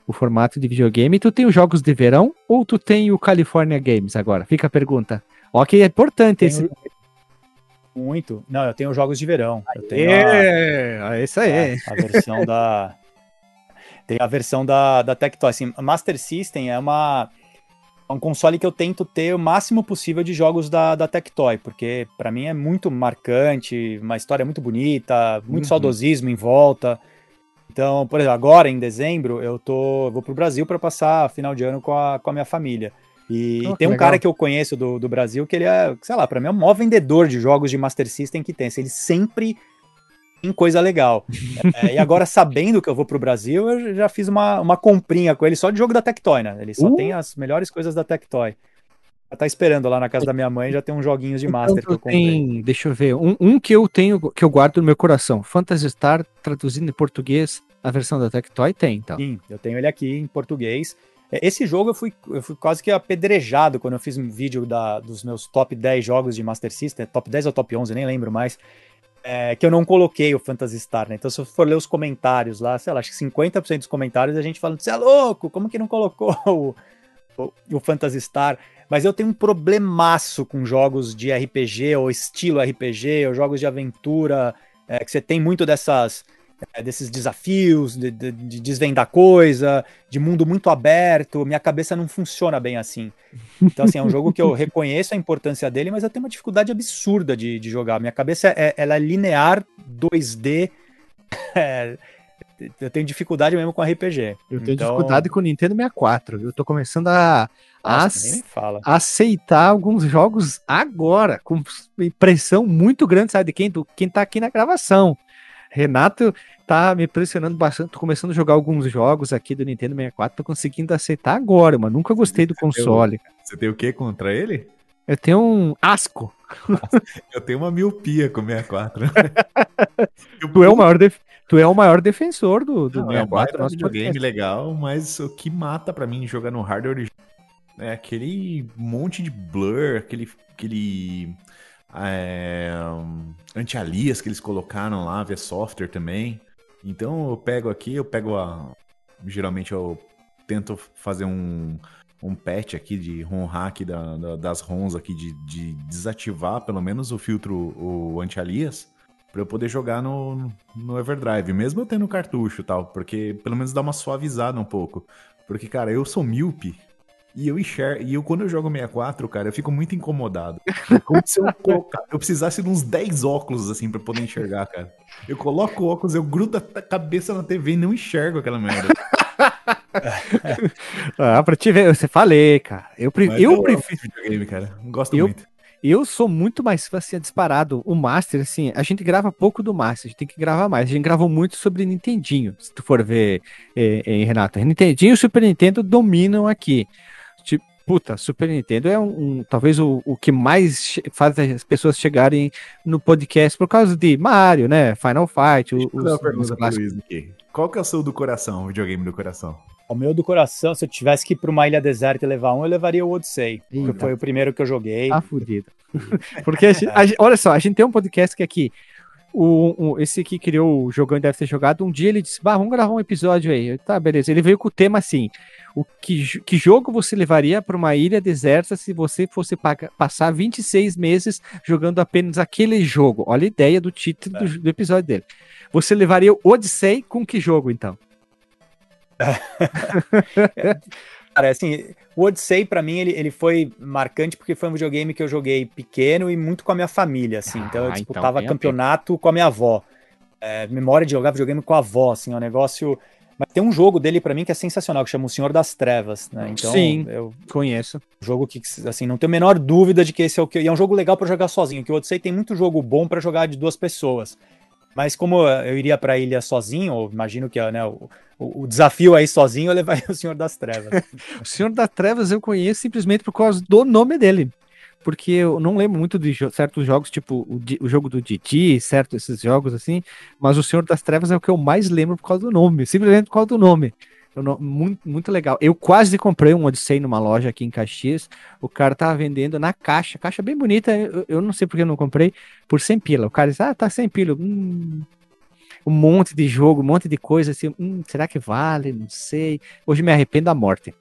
o formato de videogame. Tu tem os jogos de verão ou tu tem o California Games agora? Fica a pergunta. Ok, é importante tenho... esse. Muito. Não, eu tenho jogos de verão. Eu tenho a... É, isso aí. A, a versão da. Tem a versão da, da Tectoy. Assim, Master System é uma é um console que eu tento ter o máximo possível de jogos da, da Tectoy, porque para mim é muito marcante, uma história muito bonita, muito uhum. saudosismo em volta. Então, por exemplo, agora em dezembro eu tô eu vou pro Brasil para passar final de ano com a, com a minha família. E, oh, tem um legal. cara que eu conheço do, do Brasil que ele é, sei lá, para mim é o maior vendedor de jogos de Master System que tem. Assim, ele sempre tem coisa legal. [laughs] é, e agora, sabendo que eu vou pro Brasil, eu já fiz uma, uma comprinha com ele só de jogo da Tectoy, né? Ele só uh. tem as melhores coisas da Tectoy. Já tá esperando lá na casa da minha mãe, já tem uns joguinhos de então, Master que eu comprei. Tem, deixa eu ver, um, um, que eu tenho, que eu guardo no meu coração, Phantasy Star, traduzindo em português, a versão da Tectoy tem, então. Sim, eu tenho ele aqui em português. É, esse jogo eu fui, eu fui quase que apedrejado quando eu fiz um vídeo da, dos meus top 10 jogos de Master System, top 10 ou top 11, nem lembro mais, é, que eu não coloquei o Phantasy Star, né? Então se eu for ler os comentários lá, sei lá, acho que 50% dos comentários a gente falando, você é louco, como que não colocou [laughs] o, o, o Phantasy Star? Mas eu tenho um problemaço com jogos de RPG ou estilo RPG, ou jogos de aventura, é, que você tem muito dessas é, desses desafios, de, de, de, desvendar coisa, de mundo muito aberto. Minha cabeça não funciona bem assim. Então, assim, é um jogo que eu [laughs] reconheço a importância dele, mas eu tenho uma dificuldade absurda de, de jogar. Minha cabeça é, ela é linear, 2D. [laughs] É, eu tenho dificuldade mesmo com RPG. Eu tenho então... dificuldade com o Nintendo 64. Eu tô começando a, Nossa, a aceitar alguns jogos agora, com pressão muito grande, sabe, de quem, do, quem tá aqui na gravação. Renato tá me pressionando bastante. Tô começando a jogar alguns jogos aqui do Nintendo 64, tô conseguindo aceitar agora, mas nunca gostei do console. Você tem o que contra ele? Eu tenho um asco. [laughs] Eu tenho uma miopia com o 64. [laughs] tu, é o maior def... tu é o maior defensor do, do Não, 64. É um videogame legal, mas o que mata para mim jogar no hardware é aquele monte de blur, aquele, aquele é, anti-alias que eles colocaram lá via software também. Então eu pego aqui, eu pego a. Geralmente eu tento fazer um, um patch aqui de ROM hack da, da, das ROMs aqui, de, de, desativar pelo menos o filtro, o anti-alias, para eu poder jogar no, no Everdrive, mesmo eu tendo cartucho tal, porque pelo menos dá uma suavizada um pouco. Porque, cara, eu sou míope, e eu enxergo, e eu quando eu jogo 64, cara, eu fico muito incomodado. É como se eu, [laughs] colocar, eu precisasse de uns 10 óculos, assim, pra poder enxergar, cara. Eu coloco o óculos, eu grudo a cabeça na TV e não enxergo aquela merda. [laughs] ah, pra te ver, você falei, cara. Eu, pre eu, eu prefiro. Videogame, cara. Gosto eu, muito. Eu sou muito mais assim, disparado. O Master, assim, a gente grava pouco do Master, a gente tem que gravar mais. A gente gravou muito sobre Nintendinho, se tu for ver, eh, eh, Renato. Nintendinho e Super Nintendo dominam aqui. Puta, Super Nintendo é um, um talvez o, o que mais faz as pessoas chegarem no podcast por causa de Mario, né? Final Fight. Os, os, os aqui. Qual que é o seu do coração, o videogame do coração? O meu do coração, se eu tivesse que ir pra uma ilha deserta e levar um, eu levaria o Odyssey. Eita. Que foi o primeiro que eu joguei. Tá fudido. [laughs] porque, a gente, a gente, olha só, a gente tem um podcast que aqui o, o, esse que criou o jogão deve ter jogado. Um dia ele disse: Bah, vamos gravar um episódio aí. Tá, beleza. Ele veio com o tema assim: o que, que jogo você levaria para uma ilha deserta se você fosse paga, passar 26 meses jogando apenas aquele jogo? Olha a ideia do título é. do, do, episódio dele. Você levaria o Odyssey com que jogo então? [laughs] Cara, assim, o Odyssey, para mim, ele, ele foi marcante porque foi um videogame que eu joguei pequeno e muito com a minha família, assim. Ah, então eu disputava então, campeonato com a minha avó. É, memória de jogar videogame com a avó, assim, é um negócio. Mas tem um jogo dele para mim que é sensacional, que chama O Senhor das Trevas, né? Então, Sim, eu conheço. Jogo que, assim, não tenho a menor dúvida de que esse é o que. E é um jogo legal para jogar sozinho, que o Odyssey tem muito jogo bom para jogar de duas pessoas. Mas como eu iria para a ilha sozinho, ou imagino que né, o, o, desafio aí sozinho, eu levaria [laughs] o Senhor das Trevas. [laughs] o Senhor das Trevas eu conheço simplesmente por causa do nome dele. Porque eu não lembro muito de jo certos jogos, tipo o, o, jogo do Didi, certo? Esses jogos assim. Mas o Senhor das Trevas é o que eu mais lembro por causa do nome. Simplesmente por causa do nome. Não, muito, muito legal. Eu quase comprei um Odyssey numa loja aqui em Caxias. O cara tava vendendo na caixa, caixa bem bonita. Eu, eu não sei porque eu não comprei, por 100 pila. O cara disse: Ah, tá 100 pila. Hum, um monte de jogo, um monte de coisa assim. Hum, será que vale? Não sei. Hoje me arrependo da morte.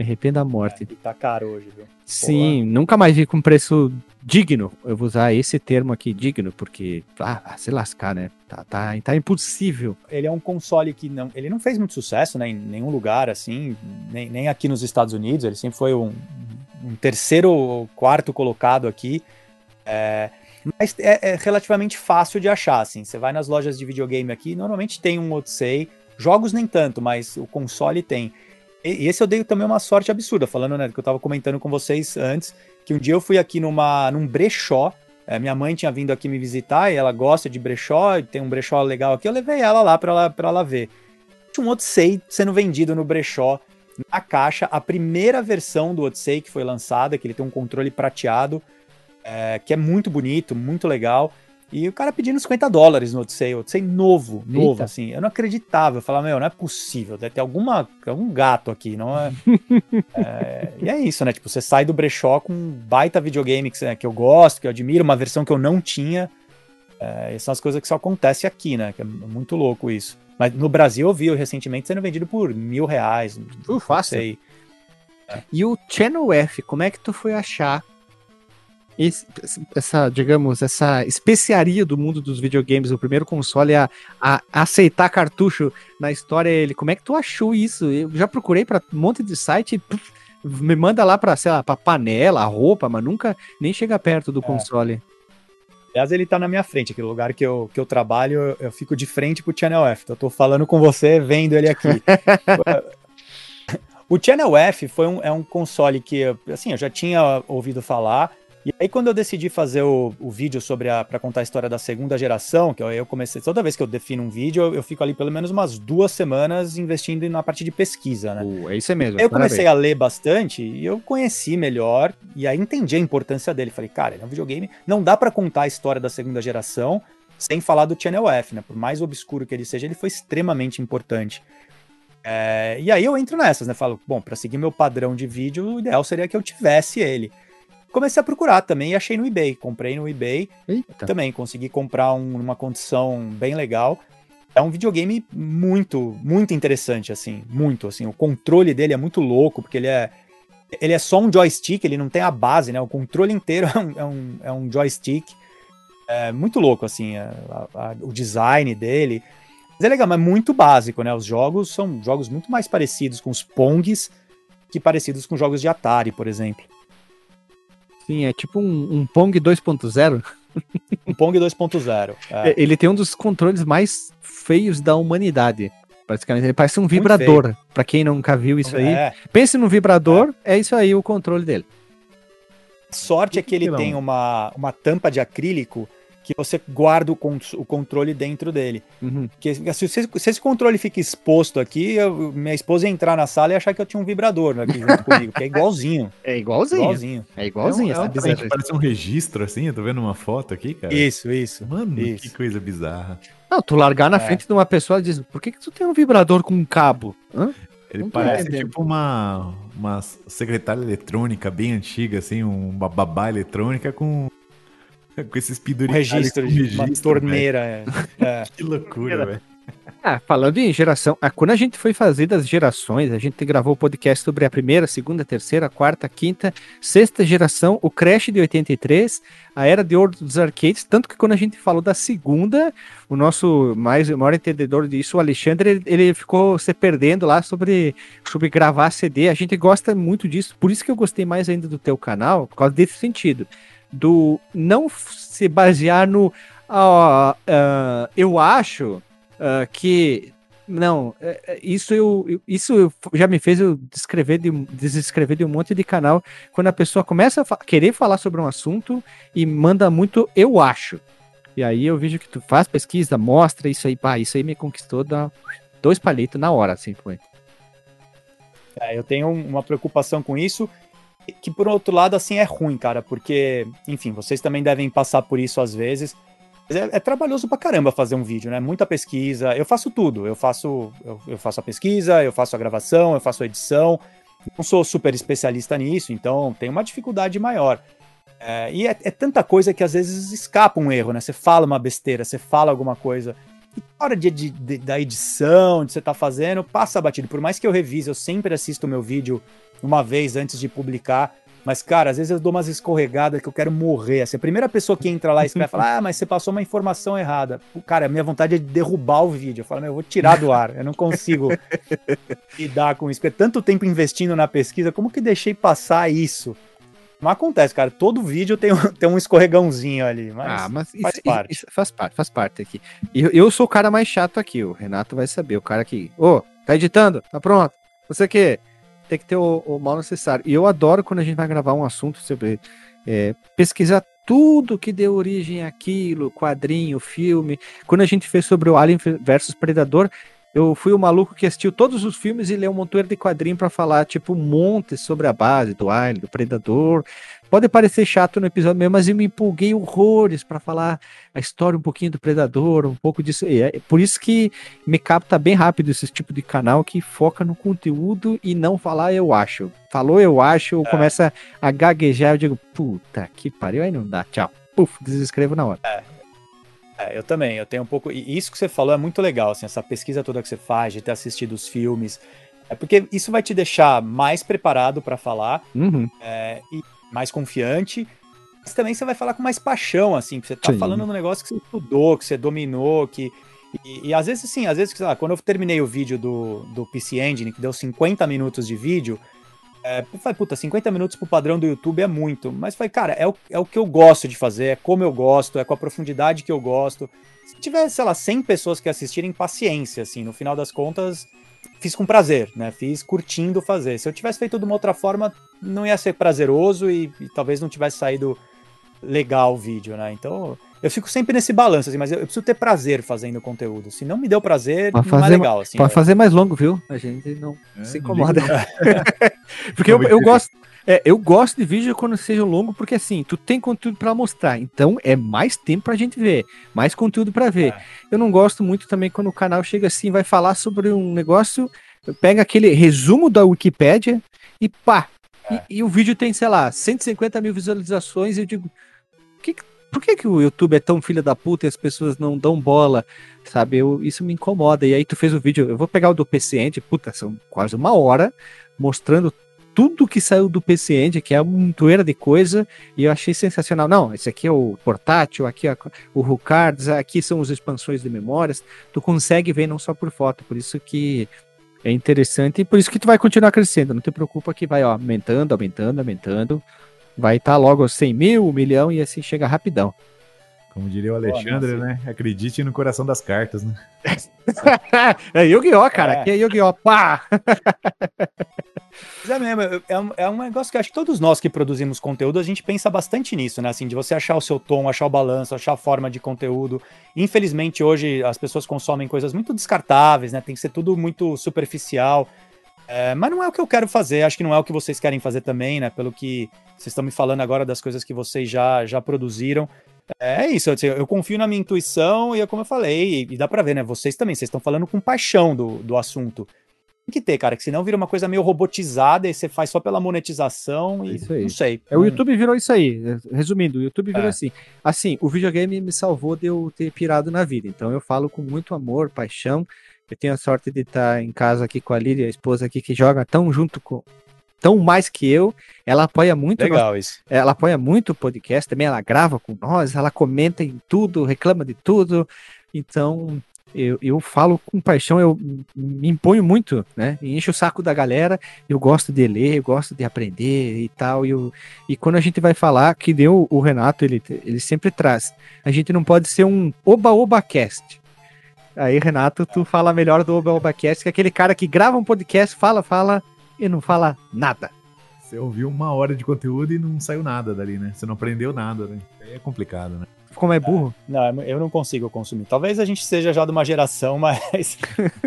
Me arrependo da morte. É, tá caro hoje, viu? Sim, Pô, nunca mais vi com preço digno. Eu vou usar esse termo aqui, digno, porque, ah, se lascar, né? Tá, tá, tá impossível. Ele é um console que não, ele não fez muito sucesso, né? Em nenhum lugar, assim, nem, nem aqui nos Estados Unidos. Ele sempre foi um, um terceiro ou quarto colocado aqui. É, mas é, é, relativamente fácil de achar, assim. Você vai nas lojas de videogame aqui, normalmente tem um Odyssey. Jogos nem tanto, mas o console tem. E esse eu dei também uma sorte absurda, falando, né, que eu tava comentando com vocês antes, que um dia eu fui aqui numa, num brechó, é, minha mãe tinha vindo aqui me visitar e ela gosta de brechó, tem um brechó legal aqui, eu levei ela lá pra ela, pra ela ver. Tinha um Odyssey sendo vendido no brechó, na caixa, a primeira versão do Odyssey que foi lançada, que ele tem um controle prateado, é, que é muito bonito, muito legal. E o cara pedindo 50 dólares no Odyssey, Odyssey novo, novo, Eita. assim. Eu não acreditava, eu falava, meu, não é possível, deve ter alguma, algum gato aqui, não é? [laughs] é... E é isso, né? Tipo, você sai do brechó com um baita videogame que, que eu gosto, que eu admiro, uma versão que eu não tinha. É, essas são as coisas que só acontecem aqui, né? Que é muito louco isso. Mas no Brasil eu vi recentemente sendo vendido por mil reais. Uh, fácil. Sei. E o Channel F, como é que tu foi achar esse, essa, digamos, essa especiaria do mundo dos videogames, o primeiro console a, a, aceitar cartucho na história, ele, como é que tu achou isso? Eu já procurei para um monte de site, puf, me manda lá para, sei lá, para panela, roupa, mas nunca nem chega perto do é. console. Aliás, ele tá na minha frente, aquele lugar que eu, que eu trabalho, eu, eu fico de frente pro Channel F. Então eu tô falando com você, vendo ele aqui. [laughs] o Channel F foi um, é um console que, assim, eu já tinha ouvido falar, E aí, quando eu decidi fazer o, o vídeo sobre a. para contar a história da segunda geração, que eu, eu, comecei. Toda vez que eu defino um vídeo, eu, eu, fico ali pelo menos umas duas semanas investindo na parte de pesquisa, né? Uh, é isso mesmo. Aí eu comecei a ler bastante e eu conheci melhor e aí entendi a importância dele. Falei, cara, ele é um videogame. Não dá para contar a história da segunda geração sem falar do Channel F, né? Por mais obscuro que ele seja, ele foi extremamente importante. É, e aí eu entro nessas, né? Falo, bom, para seguir meu padrão de vídeo, o ideal seria que eu tivesse ele comecei a procurar também e achei no eBay. Comprei no eBay. Eita. Também consegui comprar um, uma condição bem legal. É um videogame muito, muito interessante, assim, muito, assim. O controle dele é muito louco, porque ele é, ele é só um joystick, ele não tem a base, né? O controle inteiro [laughs] é um, é um, é um joystick. É muito louco, assim, a, a, o design dele. Mas é legal, mas muito básico, né? Os jogos são jogos muito mais parecidos com os Pongs que parecidos com jogos de Atari, por exemplo. Sim, é tipo um, um Pong 2.0. um Pong 2.0. É. [laughs] Ele tem um dos controles mais feios da humanidade. Praticamente, ele parece um vibrador. Para quem nunca viu isso aí, é. pense no vibrador, é. é isso aí o controle dele. Sorte é que ele tem uma, uma tampa de acrílico que você guarda o, o controle dentro dele. Uhum. Porque se, se, se, esse controle fica exposto aqui, eu, minha esposa ia entrar na sala e achar que eu tinha um vibrador aqui junto [laughs] comigo, que é igualzinho. É igualzinho. igualzinho. É igualzinho. É um, é um, parece um registro assim, eu tô vendo uma foto aqui, cara. Isso, isso. Mano, isso. que coisa bizarra. Não, tu largar na é. frente de uma pessoa e diz, por que, que tu tem um vibrador com um cabo? Hã? Ele Não parece tipo uma, uma secretária eletrônica bem antiga, assim, uma babá eletrônica com [laughs] com esses penduricários. Registro de registro, uma torneira. É. é. [laughs] que loucura, velho. Ah, falando em geração, ah, quando a gente foi fazer das gerações, a gente gravou o podcast sobre a primeira, segunda, terceira, quarta, quinta, sexta geração, o Crash de 83, a era de ouro dos arcades, tanto que quando a gente falou da segunda, o nosso mais o maior entendedor disso, o Alexandre, ele, ele, ficou se perdendo lá sobre, sobre gravar CD, a gente gosta muito disso, por isso que eu gostei mais ainda do teu canal, por causa desse sentido do não se basear no uh, uh, eu acho uh, que não é, é, isso eu isso já me fez eu descrever de, desescrever de um monte de canal. Quando a pessoa começa a fa querer falar sobre um assunto e manda muito eu acho. E aí eu vejo que tu faz pesquisa mostra isso aí pá, isso aí me conquistou dá dois palitos na hora assim foi. É, eu tenho uma preocupação com isso que por outro lado, assim, é ruim, cara, porque, enfim, vocês também devem passar por isso às vezes. É, é, trabalhoso pra caramba fazer um vídeo, né? Muita pesquisa. Eu faço tudo. Eu faço, eu, eu, faço a pesquisa, eu faço a gravação, eu faço a edição. Não sou super especialista nisso, então tem uma dificuldade maior. É, e é, é, tanta coisa que às vezes escapa um erro, né? Você fala uma besteira, você fala alguma coisa. E na hora de, de, de, da edição, de você tá fazendo, passa batido. Por mais que eu revise, eu sempre assisto o meu vídeo uma vez antes de publicar. Mas, cara, às vezes eu dou umas escorregadas que eu quero morrer. Assim, a primeira pessoa que entra lá e vai falar, ah, mas você passou uma informação errada. Cara, a minha vontade é de derrubar o vídeo. Eu falo, meu, eu vou tirar do ar. Eu não consigo [laughs] lidar com isso. Porque é tanto tempo investindo na pesquisa, como que deixei passar isso? Não acontece, cara. Todo vídeo tem, um, [laughs] tem um escorregãozinho ali. Mas, ah, mas faz isso, parte. Isso, faz parte, faz parte aqui. Eu, eu sou o cara mais chato aqui. O Renato vai saber. O cara que, ô, oh, tá editando? Tá pronto? Você que tem que ter o, o mal necessário. E eu adoro quando a gente vai gravar um assunto sobre é, pesquisar tudo que deu origem àquilo, quadrinho, filme. Quando a gente fez sobre o Alien versus Predador, eu fui o maluco que assistiu todos os filmes e leu um montoeiro de quadrinho para falar, tipo, um monte sobre a base do Alien, do Predador. Pode parecer chato no episódio mesmo, mas eu me empolguei horrores para falar a história um pouquinho do Predador, um pouco disso. É por isso que me capta bem rápido esse tipo de canal que foca no conteúdo e não falar eu acho. Falou eu acho, é. começa a gaguejar, eu digo, puta que pariu, aí não dá, tchau. Puf, desescrevo na hora. É. É, eu também, eu tenho um pouco. E isso que você falou é muito legal, assim, essa pesquisa toda que você faz, de ter assistido os filmes. É porque isso vai te deixar mais preparado para falar uhum. é, e mais confiante. Mas também você vai falar com mais paixão, assim, você tá Sim. falando um negócio que você estudou, que você dominou, que. E, e às vezes, assim, às vezes, sei lá, quando eu terminei o vídeo do, do PC Engine, que deu 50 minutos de vídeo, é, falei, puta, 50 minutos pro padrão do YouTube é muito. Mas falei, cara, é o, é o que eu gosto de fazer, é como eu gosto, é com a profundidade que eu gosto. Se tiver, sei lá, 100 pessoas que assistirem, paciência, assim, no final das contas, fiz com prazer, né? Fiz curtindo fazer. Se eu tivesse feito de uma outra forma, não ia ser prazeroso e, e talvez não tivesse saído legal o vídeo, né? Então, eu fico sempre nesse balanço, assim, mas eu, eu preciso ter prazer fazendo conteúdo. Se não me deu prazer, pode não é legal. Assim, pode né? fazer mais longo, viu? A gente não é, se incomoda. [laughs] Porque eu, eu gosto. É, eu gosto de vídeo quando seja longo, porque assim, tu tem conteúdo para mostrar, então é mais tempo pra gente ver, mais conteúdo para ver. É. Eu não gosto muito também quando o canal chega assim, vai falar sobre um negócio, pega aquele resumo da Wikipédia e pá, é. e, e, o vídeo tem, sei lá, 150 mil visualizações, e eu digo, que, por que, que o YouTube é tão filha da puta e as pessoas não dão bola? Sabe, eu, isso me incomoda. E aí tu fez o vídeo, eu vou pegar o do PC End, puta, são quase uma hora, mostrando tudo que saiu do PC End, que é uma montoeira de coisa, e eu achei sensacional. Não, esse aqui é o portátil, aqui é o Rucards, aqui são as expansões de memórias. Tu consegue ver não só por foto, por isso que é interessante e por isso que tu vai continuar crescendo. Não te preocupa que vai ó, aumentando, aumentando, aumentando. Vai estar tá logo 100 mil, um milhão e assim chega rapidão. Como diria o Alexandre, Pô, né? Acredite no coração das cartas, né? [laughs] é Yu-Gi-Oh, cara. É. Aqui é Yu-Gi-Oh, pá! Mas é mesmo, é um, é um negócio que acho que todos nós que produzimos conteúdo, a gente pensa bastante nisso, né? Assim, de você achar o seu tom, achar o balanço, achar a forma de conteúdo. Infelizmente, hoje as pessoas consomem coisas muito descartáveis, né? Tem que ser tudo muito superficial. É, mas não é o que eu quero fazer, acho que não é o que vocês querem fazer também, né? Pelo que vocês estão me falando agora das coisas que vocês já, já produziram. É isso, eu, eu confio na minha intuição e é como eu falei, e, dá pra ver, né? Vocês também, vocês estão falando com paixão do, do assunto. Tem que ter, cara, que senão vira uma coisa meio robotizada e você faz só pela monetização e isso aí. não sei. É, o YouTube virou isso aí. Resumindo, o YouTube virou é. assim. Assim, o videogame me salvou de eu ter pirado na vida. Então eu falo com muito amor, paixão. Eu tenho a sorte de estar em casa aqui com a Lília, a esposa aqui que joga tão junto com, tão mais que eu. Ela apoia muito. Legal isso. Ela apoia muito o podcast também. Ela grava com nós, ela comenta em tudo, reclama de tudo. Então, eu, eu falo com paixão, eu me imponho muito, né? E encho o saco da galera. Eu gosto de ler, eu gosto de aprender e tal. E, eu, e quando a gente vai falar, que deu o Renato, ele, ele sempre traz. A gente não pode ser um oba-oba cast. Aí, Renato, tu fala melhor do Oba que é aquele cara que grava um podcast, fala, fala, e não fala nada. Você ouviu uma hora de conteúdo e não saiu nada dali, né? Você não aprendeu nada, né? É complicado, né? Ficou mais burro? Não, eu não consigo consumir. Talvez a gente seja já de uma geração [laughs] mais,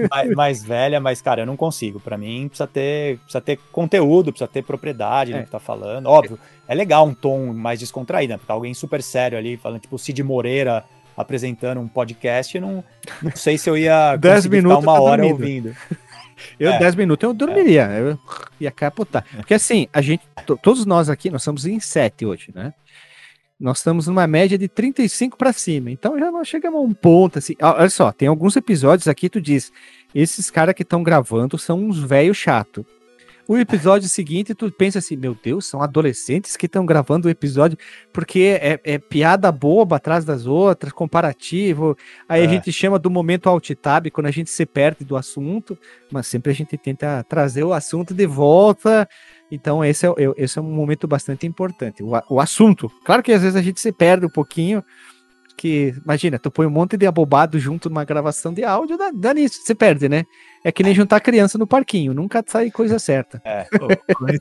mais, mais, velha, mas, cara, eu não consigo. Para mim, precisa ter, precisa ter conteúdo, precisa ter propriedade é. no que tá falando. Óbvio, é legal um tom mais descontraído, né? Porque alguém super sério ali, falando, tipo, Cid Moreira apresentando um podcast, não, não sei se eu ia [laughs] 10 minutos uma tá hora ouvindo. [laughs] Eu, é. 10 minutos, eu dormiria. É. Eu ia capotar. Porque assim, a gente, todos nós aqui, nós estamos em 7 hoje, né? Nós estamos numa média de 35 para cima. Então já nós chegamos a um ponto assim. Olha só, tem alguns episódios aqui, tu diz, esses caras que estão gravando são uns velho chato. O episódio seguinte, tu pensa assim, meu Deus, são adolescentes que estão gravando o episódio, porque é, é, piada boba atrás das outras, comparativo. Aí é. a gente chama do momento alt tab quando a gente se perde do assunto, mas sempre a gente tenta trazer o assunto de volta. Então esse é, esse é um momento bastante importante. O, o assunto. Claro que às vezes a gente se perde um pouquinho, que, imagina, tu põe um monte de abobado junto numa gravação de áudio, dá, dá nisso, você perde, né? É que nem juntar criança no parquinho, nunca sai coisa certa. É.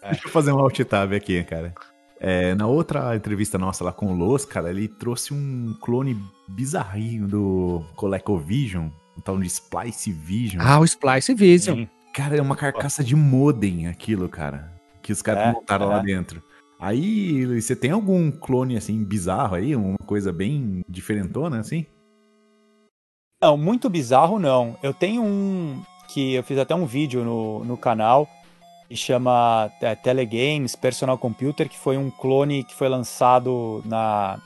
deixa eu fazer um alt tab aqui, cara. É, na outra entrevista nossa lá com o Los, cara, ele trouxe um clone bizarrinho do ColecoVision, um tal de Splice Vision. Ah, o Splice Vision. Sim. Cara, é uma carcaça de modem aquilo, cara, que os caras é, montaram é. lá dentro. Aí, você tem algum clone assim bizarro aí, uma coisa bem diferentona assim? Não, muito bizarro não. Eu tenho um que eu fiz até um vídeo no, no canal que chama é, Telegames Personal Computer, que foi um clone que foi lançado na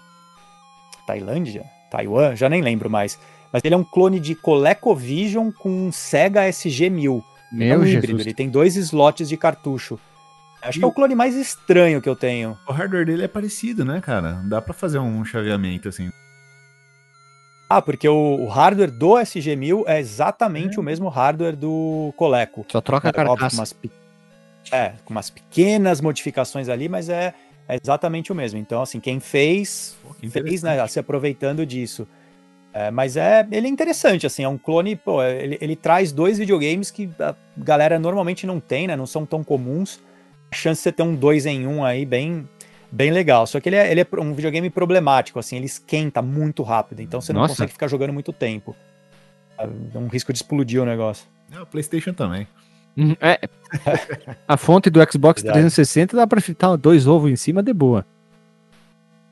Tailândia, Taiwan, já nem lembro mais. Mas ele é um clone de ColecoVision com um Sega SG-1000. Meu é um Jesus. híbrido, ele tem dois slots de cartucho. Acho que é o clone mais estranho que eu tenho. O hardware dele é parecido, né, cara? Dá para fazer um chaveamento assim. Ah, porque o, o hardware do SG-1000 é exatamente é. o mesmo hardware do Coleco. Só troca a carcaça. Umas, é, com umas pequenas modificações ali, mas é, é exatamente o mesmo. Então, assim, quem fez, pô, fez, né, se aproveitando disso. É, mas é, ele é interessante, assim, é um clone, pô, ele, ele traz dois videogames que a galera normalmente não tem, né, não são tão comuns. A chance de você ter um dois em um aí bem... bem legal. Só que ele é, ele é um videogame problemático, assim, ele esquenta muito rápido, então você não Nossa. consegue ficar jogando muito tempo. É um risco de explodir o negócio. É, o PlayStation também. Uhum, é. [laughs] A fonte do Xbox Verdade. 360 dá pra fritar dois ovos em cima de boa.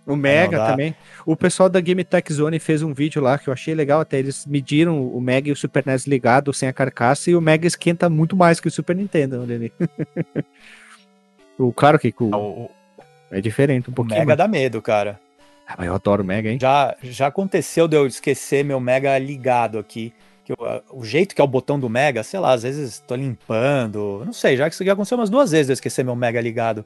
O Mega não, também. O pessoal da Game Tech Zone fez um vídeo lá que eu achei legal até. Eles mediram o Mega e o Super NES ligado sem a carcaça e o Mega esquenta muito mais que o Super Nintendo. Ali. [laughs] o, claro que o, o, é diferente um pouquinho. O Mega mas... dá medo, cara. Ah, mas eu adoro o Mega, hein? Já, já aconteceu de eu esquecer meu Mega ligado aqui. Que eu, o jeito que é o botão do Mega, sei lá, às vezes tô limpando. Não sei, já que isso já aconteceu umas duas vezes de eu esquecer meu Mega ligado.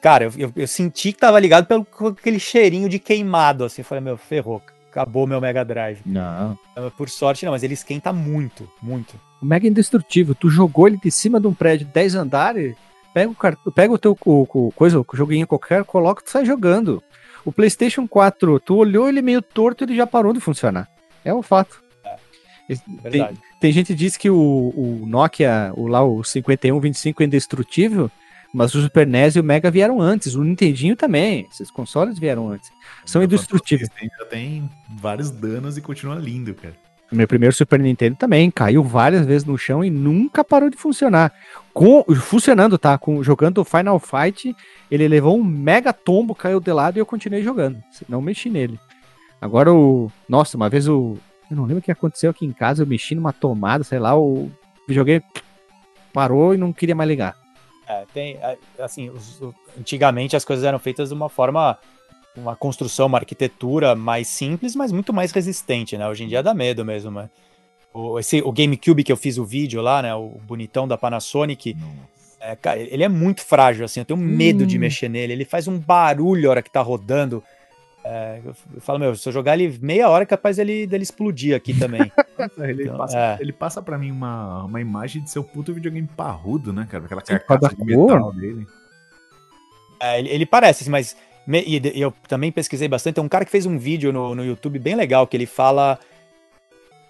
Cara, eu, eu, eu, senti que tava ligado pelo aquele cheirinho de queimado, assim. Eu falei, meu, ferrou, acabou meu Mega Drive. Não. Por sorte, não, mas ele esquenta muito, muito. O Mega é indestrutível. Tu jogou ele de cima de um prédio de 10 andares, pega o, cartão, pega o teu o, o, coisa, o joguinho qualquer, coloca e sai jogando. O PlayStation 4, tu olhou ele meio torto ele já parou de funcionar. É um fato. É, tem, tem, gente que diz que o, o Nokia, o, lá, o 5125 é indestrutível. Mas o Super NES e o Mega vieram antes, o Nintendinho também. Esses consoles vieram antes. São indestrutíveis. Já tem vários danos e continua lindo, cara. Meu primeiro Super Nintendo também caiu várias vezes no chão e nunca parou de funcionar. Com, funcionando, tá? Com, jogando Final Fight, ele levou um mega tombo, caiu de lado e eu continuei jogando. Não mexi nele. Agora o. Nossa, uma vez o. Eu não lembro o que aconteceu aqui em casa, eu mexi numa tomada, sei lá, o videogame parou e não queria mais ligar. É, tem, é, assim, os, antigamente as coisas eram feitas de uma forma, uma construção, uma arquitetura mais simples, mas muito mais resistente, né? Hoje em dia dá medo mesmo, mas o, esse, o GameCube que eu fiz o vídeo lá, né? O bonitão da Panasonic, é, cara, ele é muito frágil, assim, eu tenho medo hum. de mexer nele. Ele faz um barulho a hora que tá rodando. É, eu falo, meu, se eu jogar ele meia hora, é capaz dele, dele explodir aqui também. [laughs] ele, então, passa, é. ele passa pra mim uma, uma imagem de seu puto videogame parrudo, né, cara? Aquela carcaça de metal dele. É, ele, ele, parece, assim, mas e eu também pesquisei bastante. Tem um cara que fez um vídeo no, no YouTube bem legal, que ele fala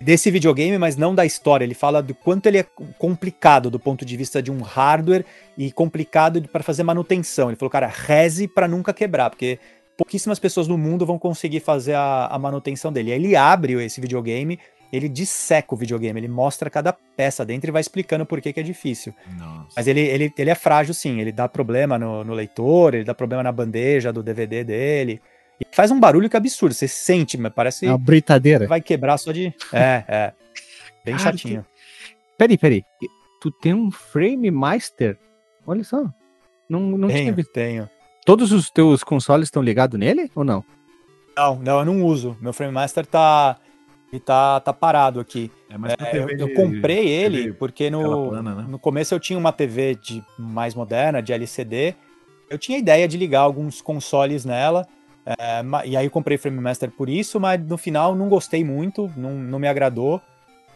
desse videogame, mas não da história. Ele fala do quanto ele é complicado do ponto de vista de um hardware e complicado para fazer manutenção. Ele falou, cara, reze para nunca quebrar, porque pouquíssimas pessoas no mundo vão conseguir fazer a, a manutenção dele. Aí ele abre esse videogame, ele disseca o videogame, ele mostra cada peça dentro e vai explicando por que, que é difícil. Nossa. Mas ele, ele, ele é frágil, sim. Ele dá problema no, no leitor, ele dá problema na bandeja do DVD dele. E faz um barulho que é absurdo. Você sente, mas parece. É uma britadeira. Vai quebrar só de. É, é. Bem Cara, chatinho. Que... Peraí, peraí. Tu tem um Frame Master? Olha só. Não, não tenho, tinha visto. Tenho. Todos os teus consoles estão ligados nele ou não? Não, não, eu não uso. Meu Frame Master tá, ele tá, tá parado aqui. É, é eu, eu, comprei de, ele porque no, plana, né? no começo eu tinha uma TV de mais moderna, de LCD. Eu tinha ideia de ligar alguns consoles nela. É, e aí eu comprei Frame Master por isso, mas no final não gostei muito, não, não me agradou.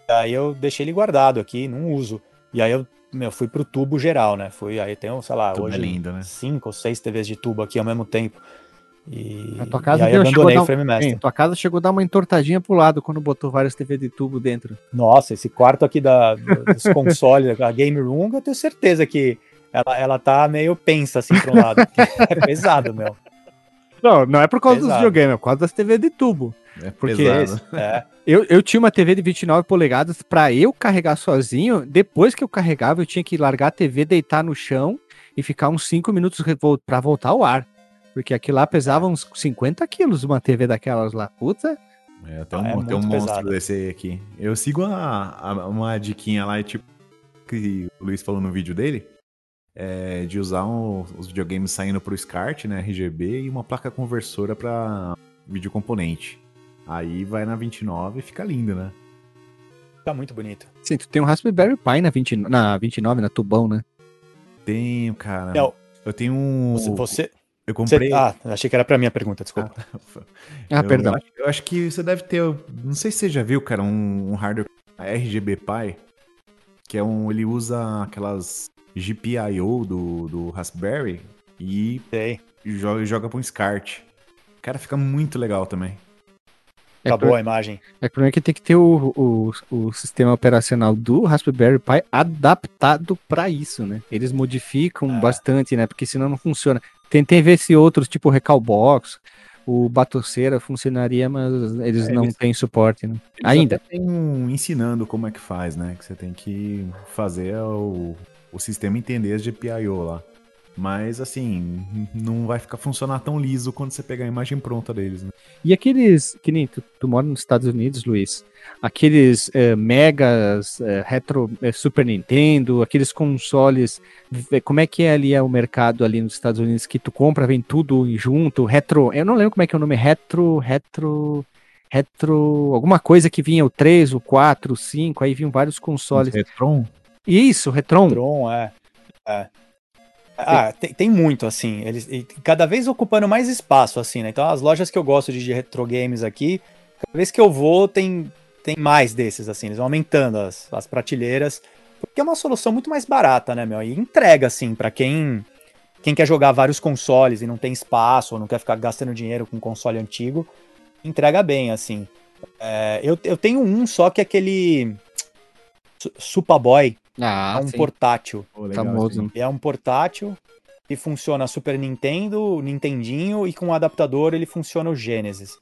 Aí eu deixei ele guardado aqui, não uso. E aí eu meu, fui pro tubo geral, né? Fui, aí tem, sei lá, tubo hoje é lindo, né? cinco ou seis TVs de tubo aqui ao mesmo tempo. E, a tua casa e aí abandonei o Frame Master. Sim, tua casa chegou a dar uma entortadinha pro lado quando botou várias TVs de tubo dentro. Nossa, esse quarto aqui da, dos consoles, [laughs] a Game Room, eu tenho certeza que ela, ela tá meio pensa assim pro lado. [laughs] é pesado, meu. Não, não é por causa pesado. dos videogames, é por causa das TVs de tubo. É porque [laughs] é. Eu, eu tinha uma TV de 29 polegadas para eu carregar sozinho. Depois que eu carregava, eu tinha que largar a TV, deitar no chão e ficar uns 5 minutos para voltar ao ar. Porque aquilo lá pesava uns 50 quilos uma TV daquelas lá. Puta. É, tem um, é tem um monstro desse aqui. Eu sigo a, a, uma diquinha lá, tipo, que o Luiz falou no vídeo dele. É, de usar um, os videogames saindo pro SCART, né, RGB, e uma placa conversora para vídeo componente. Aí vai na 29 e fica lindo, né? Tá muito bonito. Sim, tu tem um Raspberry Pi na, 20, na 29, na tubão, né? Tenho, cara. Não, eu tenho um. Você. você... Eu comprei. Você... Ah, achei que era pra minha pergunta, desculpa. Ah, ah eu, perdão. Eu acho, eu acho, que você deve ter. Não sei se você já viu, cara, um, um hardware RGB Pi, que é um. Ele usa aquelas GPIO do, do Raspberry e Sei. joga, joga pra um SCART. Cara, fica muito legal também. É Acabou a imagem. É que que tem que ter o, o, o sistema operacional do Raspberry Pi adaptado para isso, né? Eles modificam é. bastante, né? Porque senão não funciona. Tentei ver se outros, tipo Recalbox, o Batoceira funcionaria, mas eles é, não eles, têm suporte, né? Ainda. Tem um ensinando como é que faz, né? Que você tem que fazer o, o sistema entender as GPIO lá. Mas, assim, não vai ficar funcionar tão liso quando você pegar a imagem pronta deles, né? E aqueles, que nem tu, tu mora nos Estados Unidos, Luiz, aqueles uh, megas uh, retro uh, Super Nintendo, aqueles consoles, como é que é ali é o mercado ali nos Estados Unidos que tu compra, vem tudo junto, retro, eu não lembro como é que é o nome, retro, retro, retro, alguma coisa que vinha o 3, o 4, o 5, aí vinham vários consoles. Retron? Isso, Retron. Retron, é. é. Ah, tem, tem, muito, assim. Eles cada vez ocupando mais espaço, assim, né? Então, as lojas que eu gosto de, de retro games aqui, cada vez que eu vou, tem, tem mais desses, assim. Eles vão aumentando as, as prateleiras, porque é uma solução muito mais barata, né, meu? E entrega, assim, para quem, quem quer jogar vários consoles e não tem espaço, ou não quer ficar gastando dinheiro com um console antigo, entrega bem, assim. É, eu, eu tenho um só que é aquele Superboy, ah, é um sim. portátil. Oh, Famoso. Assim. É um portátil e funciona Super Nintendo, Nintendinho e com o adaptador ele funciona o Genesis.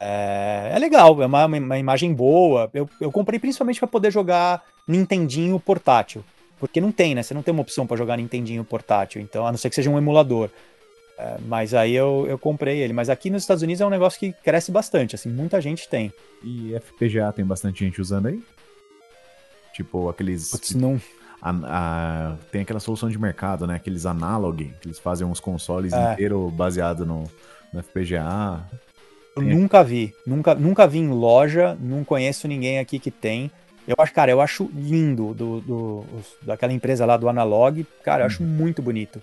É, é legal, é uma, uma, imagem boa. Eu, eu comprei principalmente para poder jogar Nintendinho portátil. Porque não tem, né? Você não tem uma opção para jogar Nintendinho portátil. Então, a não ser que seja um emulador. É, mas aí eu, eu comprei ele. Mas aqui nos Estados Unidos é um negócio que cresce bastante, assim, muita gente tem. E FPGA tem bastante gente usando aí? Tipo, aqueles. Putz, não. A, a, tem aquela solução de mercado, né? Aqueles analog, que eles fazem uns consoles é. inteiros baseados no, no FPGA. Eu tem nunca vi. Nunca, nunca vi em loja, não conheço ninguém aqui que tem. Eu acho, cara, eu acho lindo do, do, daquela empresa lá do Analog. Cara, eu acho hum. muito bonito.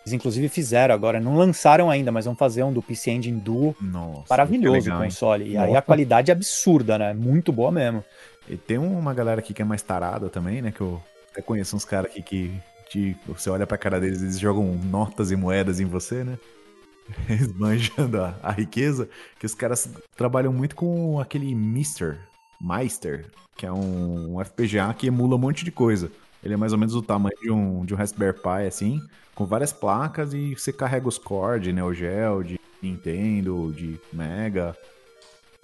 Eles inclusive fizeram agora, não lançaram ainda, mas vão fazer um do PC Engine Duo. Nossa, Maravilhoso o console. E aí a qualidade é absurda, né? Muito boa mesmo. E tem uma galera aqui que é mais tarada também, né? Que eu até conheço uns caras aqui que, que você olha pra cara deles, eles jogam notas e moedas em você, né? [laughs] Esbanjando a, a riqueza. Que os caras trabalham muito com aquele Mister, Meister, que é um, um FPGA que emula um monte de coisa. Ele é mais ou menos o tamanho de um, de um Raspberry Pi, assim, com várias placas e você carrega os core de Neo Geo, de Nintendo, de Mega.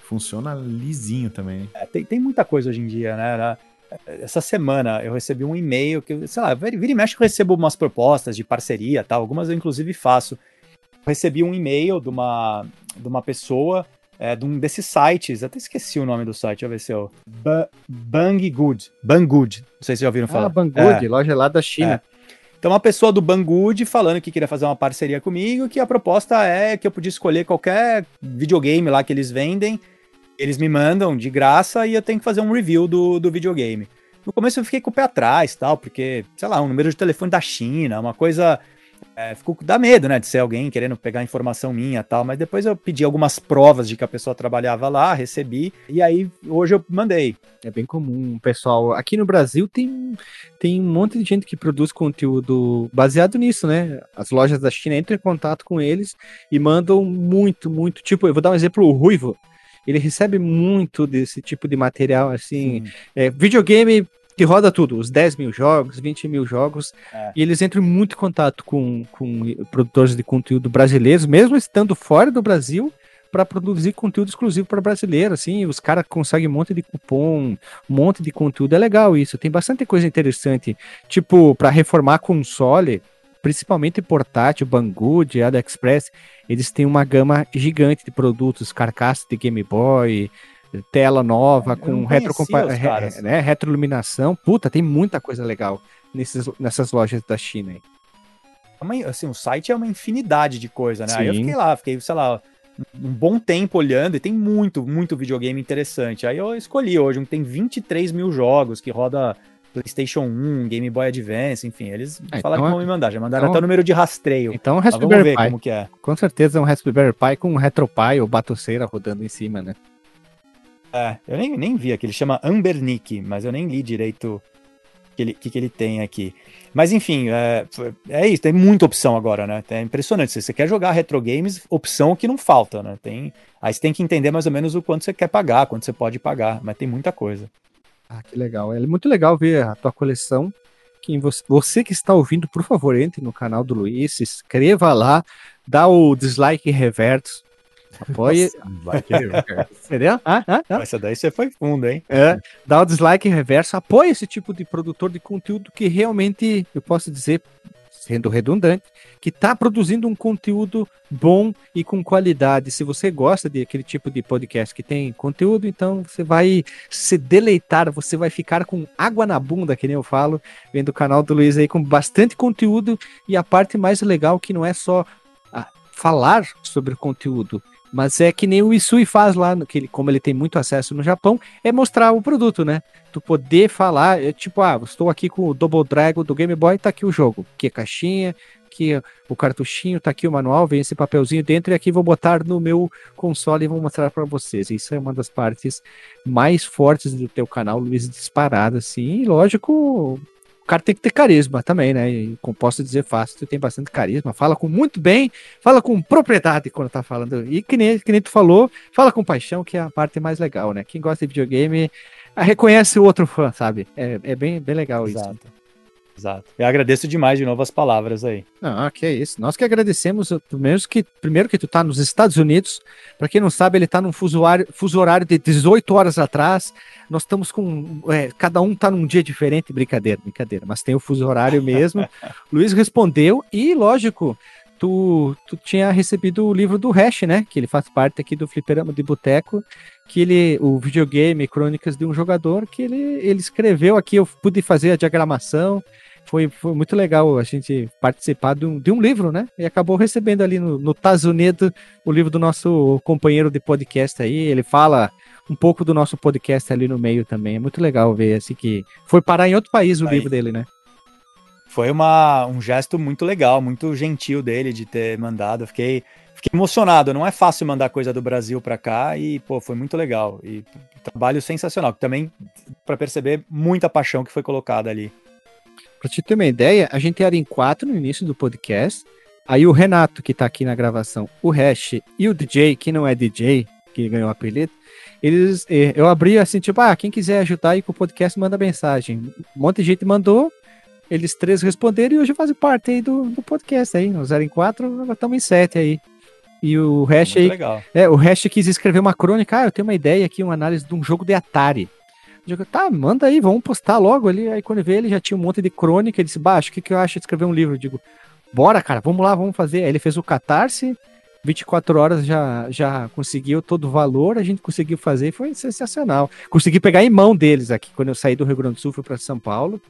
Funciona lisinho também. É, tem, tem muita coisa hoje em dia, né? Essa semana eu recebi um e-mail que, sei lá, vira e mexe eu recebo umas propostas de parceria tal, algumas eu inclusive faço. Eu recebi um e-mail de uma, de uma pessoa é, de um desses sites, até esqueci o nome do site, deixa eu ver se eu. Banggood. Banggood. Não sei se já ouviram falar. Ah, Banggood, é. loja lá da China. É. Então, uma pessoa do Banggood falando que queria fazer uma parceria comigo, que a proposta é que eu podia escolher qualquer videogame lá que eles vendem eles me mandam de graça e eu tenho que fazer um review do, do videogame. No começo eu fiquei com o pé atrás, tal, porque, sei lá, um número de telefone da China, uma coisa. É, ficou dá medo, né, de ser alguém querendo pegar informação minha tal, mas depois eu pedi algumas provas de que a pessoa trabalhava lá, recebi, e aí hoje eu mandei. É bem comum, pessoal. Aqui no Brasil tem, tem um monte de gente que produz conteúdo baseado nisso, né? As lojas da China entram em contato com eles e mandam muito, muito. Tipo, eu vou dar um exemplo, o Ruivo ele recebe muito desse tipo de material, assim, é, videogame que roda tudo, os 10 mil jogos, 20 mil jogos, é. e eles entram muito em contato com, com produtores de conteúdo brasileiros, mesmo estando fora do Brasil, para produzir conteúdo exclusivo para brasileiro, assim, os caras conseguem um monte de cupom, um monte de conteúdo, é legal isso, tem bastante coisa interessante, tipo, para reformar console, principalmente portátil, Banggood, AliExpress, eles têm uma gama gigante de produtos, carcaça de Game Boy, tela nova com retro né, retroiluminação. Puta, tem muita coisa legal nesses, nessas lojas da China. Aí. É assim, o site é uma infinidade de coisa, né? Sim. Aí eu fiquei lá, fiquei, sei lá, um bom tempo olhando e tem muito, muito videogame interessante. Aí eu escolhi hoje um que tem 23 mil jogos, que roda PlayStation 1, Game Boy Advance, enfim, eles é, falaram então, que vão me mandar, já mandaram então, até o número de rastreio. Então, Raspberry Pi. como que é. Com certeza é um Raspberry Pi com um RetroPie ou Batoceira rodando em cima, né? É, eu nem, nem vi aqui, ele chama Ambernick, mas eu nem li direito o que ele, que, que ele tem aqui. Mas enfim, é, é isso, tem muita opção agora, né? É impressionante. Se você quer jogar retro games, opção que não falta, né? Tem, aí você tem que entender mais ou menos o quanto você quer pagar, quanto você pode pagar, mas tem muita coisa. Ah, que legal. É muito legal ver a tua coleção, que você, você que está ouvindo, por favor, entre no canal do Luiz, se inscreva lá, dá o dislike reverso, apoie. [laughs] Entendeu? Ah, ah, ah. Essa daí você foi fundo, hein? É, dá o dislike reverso, apoie esse tipo de produtor de conteúdo que realmente, eu posso dizer, sendo redundante, que está produzindo um conteúdo bom e com qualidade. Se você gosta de aquele tipo de podcast que tem conteúdo, então você vai se deleitar, você vai ficar com água na bunda, que nem eu falo, vendo o canal do Luiz aí com bastante conteúdo e a parte mais legal que não é só ah, falar sobre conteúdo, mas é que nem o Isui faz lá, que ele, como ele tem muito acesso no Japão, é mostrar o produto, né? Tu poder falar, é tipo, ah, estou aqui com o Double Dragon do Game Boy, tá aqui o jogo. Aqui a caixinha, aqui o cartuchinho, tá aqui o manual, vem esse papelzinho dentro e aqui vou botar no meu console e vou mostrar para vocês. Isso é uma das partes mais fortes do teu canal, Luiz, disparado, assim. E lógico, o cara tem que ter carisma também, né? E posso dizer fácil, tu tem bastante carisma, fala com muito bem, fala com propriedade quando tá falando. E que nem, que nem tu falou, fala com paixão, que é a parte mais legal, né? Quem gosta de videogame reconhece o outro fã, sabe? É, é bem, bem legal Exato. isso. Exato. Eu agradeço demais de novo as palavras aí. Ah, que é isso. Nós que agradecemos, primeiro que, primeiro que tu tá nos Estados Unidos. Para quem não sabe, ele tá num fuso horário, fuso horário de 18 horas atrás. Nós estamos com. É, cada um tá num dia diferente. Brincadeira, brincadeira. Mas tem o fuso horário mesmo. [laughs] Luiz respondeu e, lógico, tu, tu tinha recebido o livro do Hash, né? Que ele faz parte aqui do Fliperama de Boteco, que ele, o videogame Crônicas de um Jogador, que ele, ele escreveu aqui, eu pude fazer a diagramação, foi, foi muito legal a gente participar de um, de um livro, né? E acabou recebendo ali no, no Tazunedo o livro do nosso companheiro de podcast aí. Ele fala um pouco do nosso podcast ali no meio também. É muito legal ver assim que foi parar em outro país o aí. livro dele, né? Foi uma, um gesto muito legal, muito gentil dele de ter mandado. Eu fiquei, fiquei emocionado. Não é fácil mandar coisa do Brasil para cá e, pô, foi muito legal. E trabalho sensacional. Também, para perceber, muita paixão que foi colocada ali. Pra te ter uma ideia, a gente era em quatro no início do podcast. Aí o Renato, que tá aqui na gravação, o Hash e o DJ, que não é DJ, que ganhou o apelido, eles, eh, eu abri assim, tipo, ah, quem quiser ajudar aí com o podcast, manda mensagem. Um monte de gente mandou, eles três responderam e hoje fazem parte aí do, do podcast aí. No 0 em 4, estamos em 7 aí. E o Hash aí. Legal. É, o Hash quis escrever uma crônica. Ah, eu tenho uma ideia aqui, uma análise de um jogo de Atari. Digo, tá, manda aí, vamos postar logo ali. Aí quando vê, ele já tinha um monte de crônica. Ele disse, baixo, o que, que eu acho de escrever um livro? Eu digo, bora, cara, vamos lá, vamos fazer. Aí ele fez o Catarse, 24 horas já, já conseguiu todo o valor, a gente conseguiu fazer, foi sensacional. Consegui pegar em mão deles aqui, quando eu saí do Rio Grande do Sul, fui para São Paulo,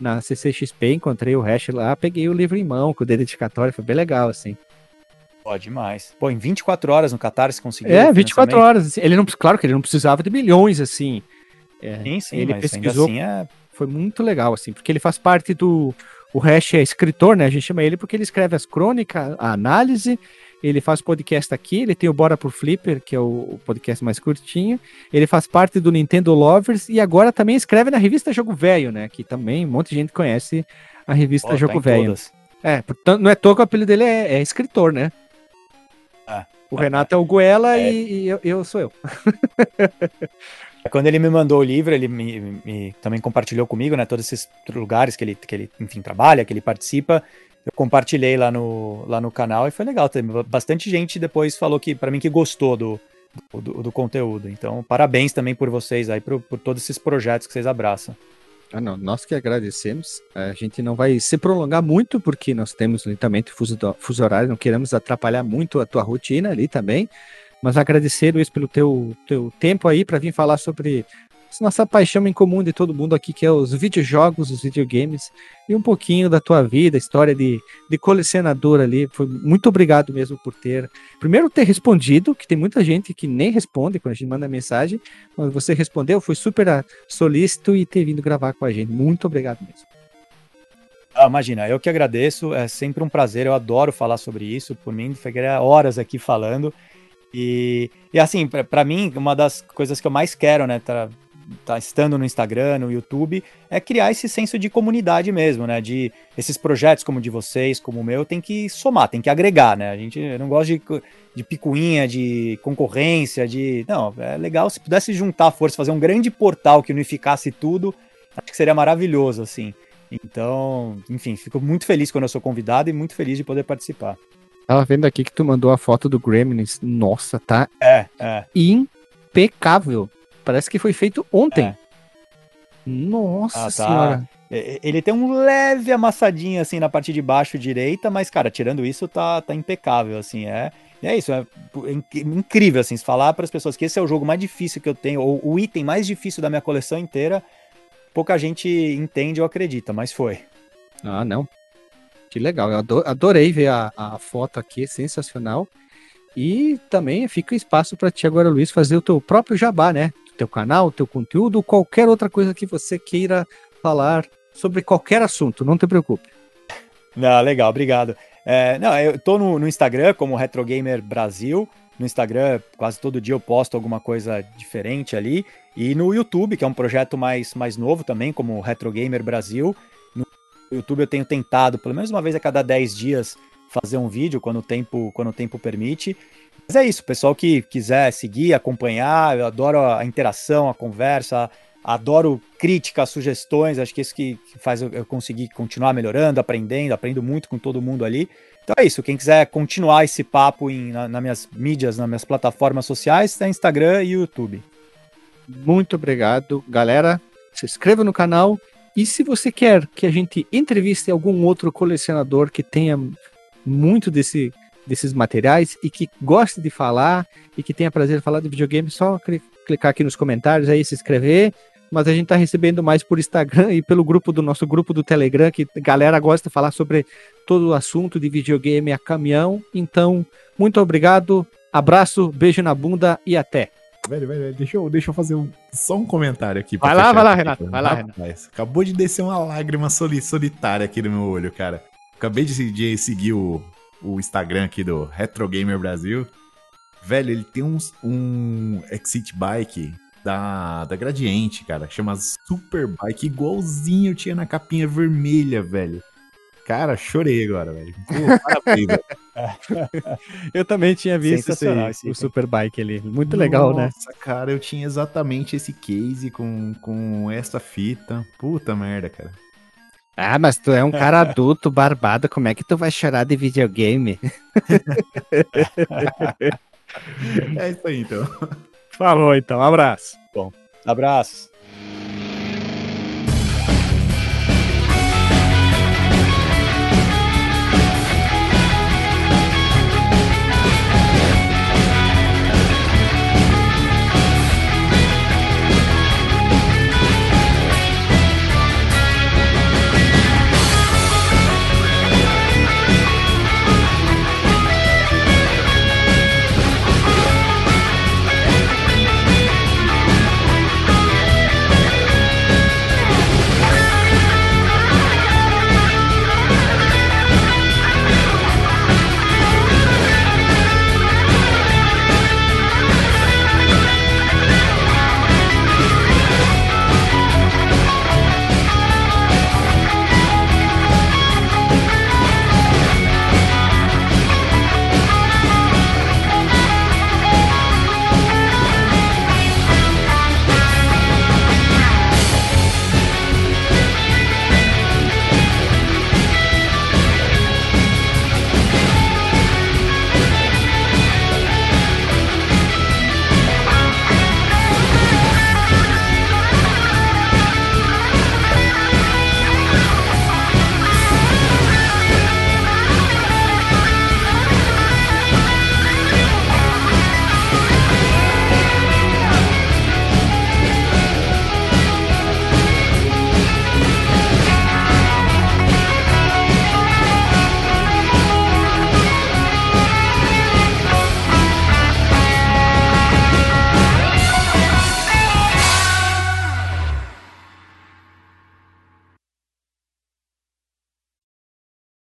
na CCXP, encontrei o hash lá, peguei o livro em mão, com o dedicatório, foi bem legal, assim. Pô, demais. Pô, em 24 horas no Catarse conseguiu. É, 24 horas. Assim, ele não, claro que ele não precisava de milhões, assim. É, sim, sim, ele pesquisou. Assim é... Foi muito legal, assim, porque ele faz parte do. O Hash é escritor, né? A gente chama ele porque ele escreve as crônicas, a análise, ele faz podcast aqui, ele tem o Bora por Flipper, que é o, podcast mais curtinho. Ele faz parte do Nintendo Lovers e agora também escreve na revista Jogo Velho, né? Que também um monte de gente conhece a revista oh, Jogo tá Velho. É, portanto, não é toco, o apelido dele é, é escritor, né? Ah, o Renato é o Goela é... e, e eu, eu, sou eu. [laughs] Quando ele me mandou o livro, ele me, me, também compartilhou comigo, né? Todos esses lugares que ele, que ele, enfim, trabalha, que ele participa. Eu compartilhei lá no, lá no canal e foi legal. Bastante gente depois falou que para mim que gostou do, do, do, conteúdo. Então, parabéns também por vocês aí, por, por todos esses projetos que vocês abraçam. Ah, não, nós que agradecemos. A gente não vai se prolongar muito, porque nós temos lentamente fuso, fuso horário, não queremos atrapalhar muito a tua rotina ali também. Mas agradecer, Luiz, pelo teu, teu tempo aí para vir falar sobre nossa paixão em comum de todo mundo aqui, que é os videojogos, os videogames, e um pouquinho da tua vida, história de, de colecionador ali. Foi muito obrigado mesmo por ter, primeiro ter respondido, que tem muita gente que nem responde quando a gente manda mensagem, mas você respondeu, foi super solícito e ter vindo gravar com a gente. Muito obrigado mesmo. Ah, imagina, eu que agradeço, é sempre um prazer, eu adoro falar sobre isso, por mim, ficaria horas aqui falando. E, e assim, para mim, uma das coisas que eu mais quero, né, tá, tá estando no Instagram, no YouTube, é criar esse senso de comunidade mesmo, né? De esses projetos como de vocês, como o meu, tem que somar, tem que agregar, né? A gente não gosta de, de picuinha, de concorrência, de. Não, é legal se pudesse juntar força, fazer um grande portal que unificasse tudo, acho que seria maravilhoso, assim. Então, enfim, fico muito feliz quando eu sou convidado e muito feliz de poder participar. Tava vendo aqui que tu mandou a foto do Gremlins. Nossa, tá é, é. impecável. Parece que foi feito ontem. É. Nossa ah, tá. senhora. Ele tem um leve amassadinho assim na parte de baixo direita, mas cara, tirando isso tá, tá impecável assim, é. É isso, é incrível assim, se falar para as pessoas que esse é o jogo mais difícil que eu tenho, ou o item mais difícil da minha coleção inteira, pouca gente entende ou acredita, mas foi. Ah, não. Que legal, eu adorei ver a, a foto aqui, sensacional. E também fica espaço para ti agora, Luiz, fazer o teu próprio jabá, né? Teu canal, teu conteúdo, qualquer outra coisa que você queira falar sobre qualquer assunto, não te preocupe. Não, legal, obrigado. É, não, eu tô no, no Instagram como Retrogamer Brasil. No Instagram, quase todo dia eu posto alguma coisa diferente ali. E no YouTube, que é um projeto mais, mais novo também, como Retrogamer Brasil. YouTube eu tenho tentado, pelo menos uma vez a cada 10 dias, fazer um vídeo quando o tempo, quando o tempo permite. Mas é isso, pessoal que quiser seguir, acompanhar, eu adoro a interação, a conversa, adoro críticas, sugestões, acho que isso que faz eu conseguir continuar melhorando, aprendendo, aprendo muito com todo mundo ali. Então é isso, quem quiser continuar esse papo em, na, nas minhas mídias, nas minhas plataformas sociais, é Instagram e YouTube. Muito obrigado, galera. Se inscreva no canal e se você quer que a gente entreviste algum outro colecionador que tenha muito desse, desses materiais e que goste de falar e que tenha prazer de falar de videogame, só clicar aqui nos comentários aí, se inscrever. Mas a gente tá recebendo mais por Instagram e pelo grupo do nosso grupo do Telegram, que a galera gosta de falar sobre todo o assunto de videogame a caminhão. Então, muito obrigado, abraço, beijo na bunda e até. Velho, velho, deixa eu, deixa eu fazer um, só um comentário aqui. Vai lá, vai lá, Renato. Vai lá, Renato. Acabou de descer uma lágrima solitária aqui no meu olho, cara. Acabei de, de seguir o, o Instagram aqui do Retro Gamer Brasil. Velho, ele tem uns, um Exit Bike da, da Gradiente, cara. Chama Super Bike, igualzinho tinha na capinha vermelha, velho. Cara, chorei agora, velho. [laughs] Pô, parabéns, velho. [laughs] Eu também tinha visto esse, esse o Superbike ali. Muito legal, Nossa, né? Nossa, cara, eu tinha exatamente esse case com, com essa fita. Puta merda, cara. Ah, mas tu é um cara adulto, barbado, como é que tu vai chorar de videogame? [laughs] é isso aí, então. Falou, então. Abraço. Bom, abraço.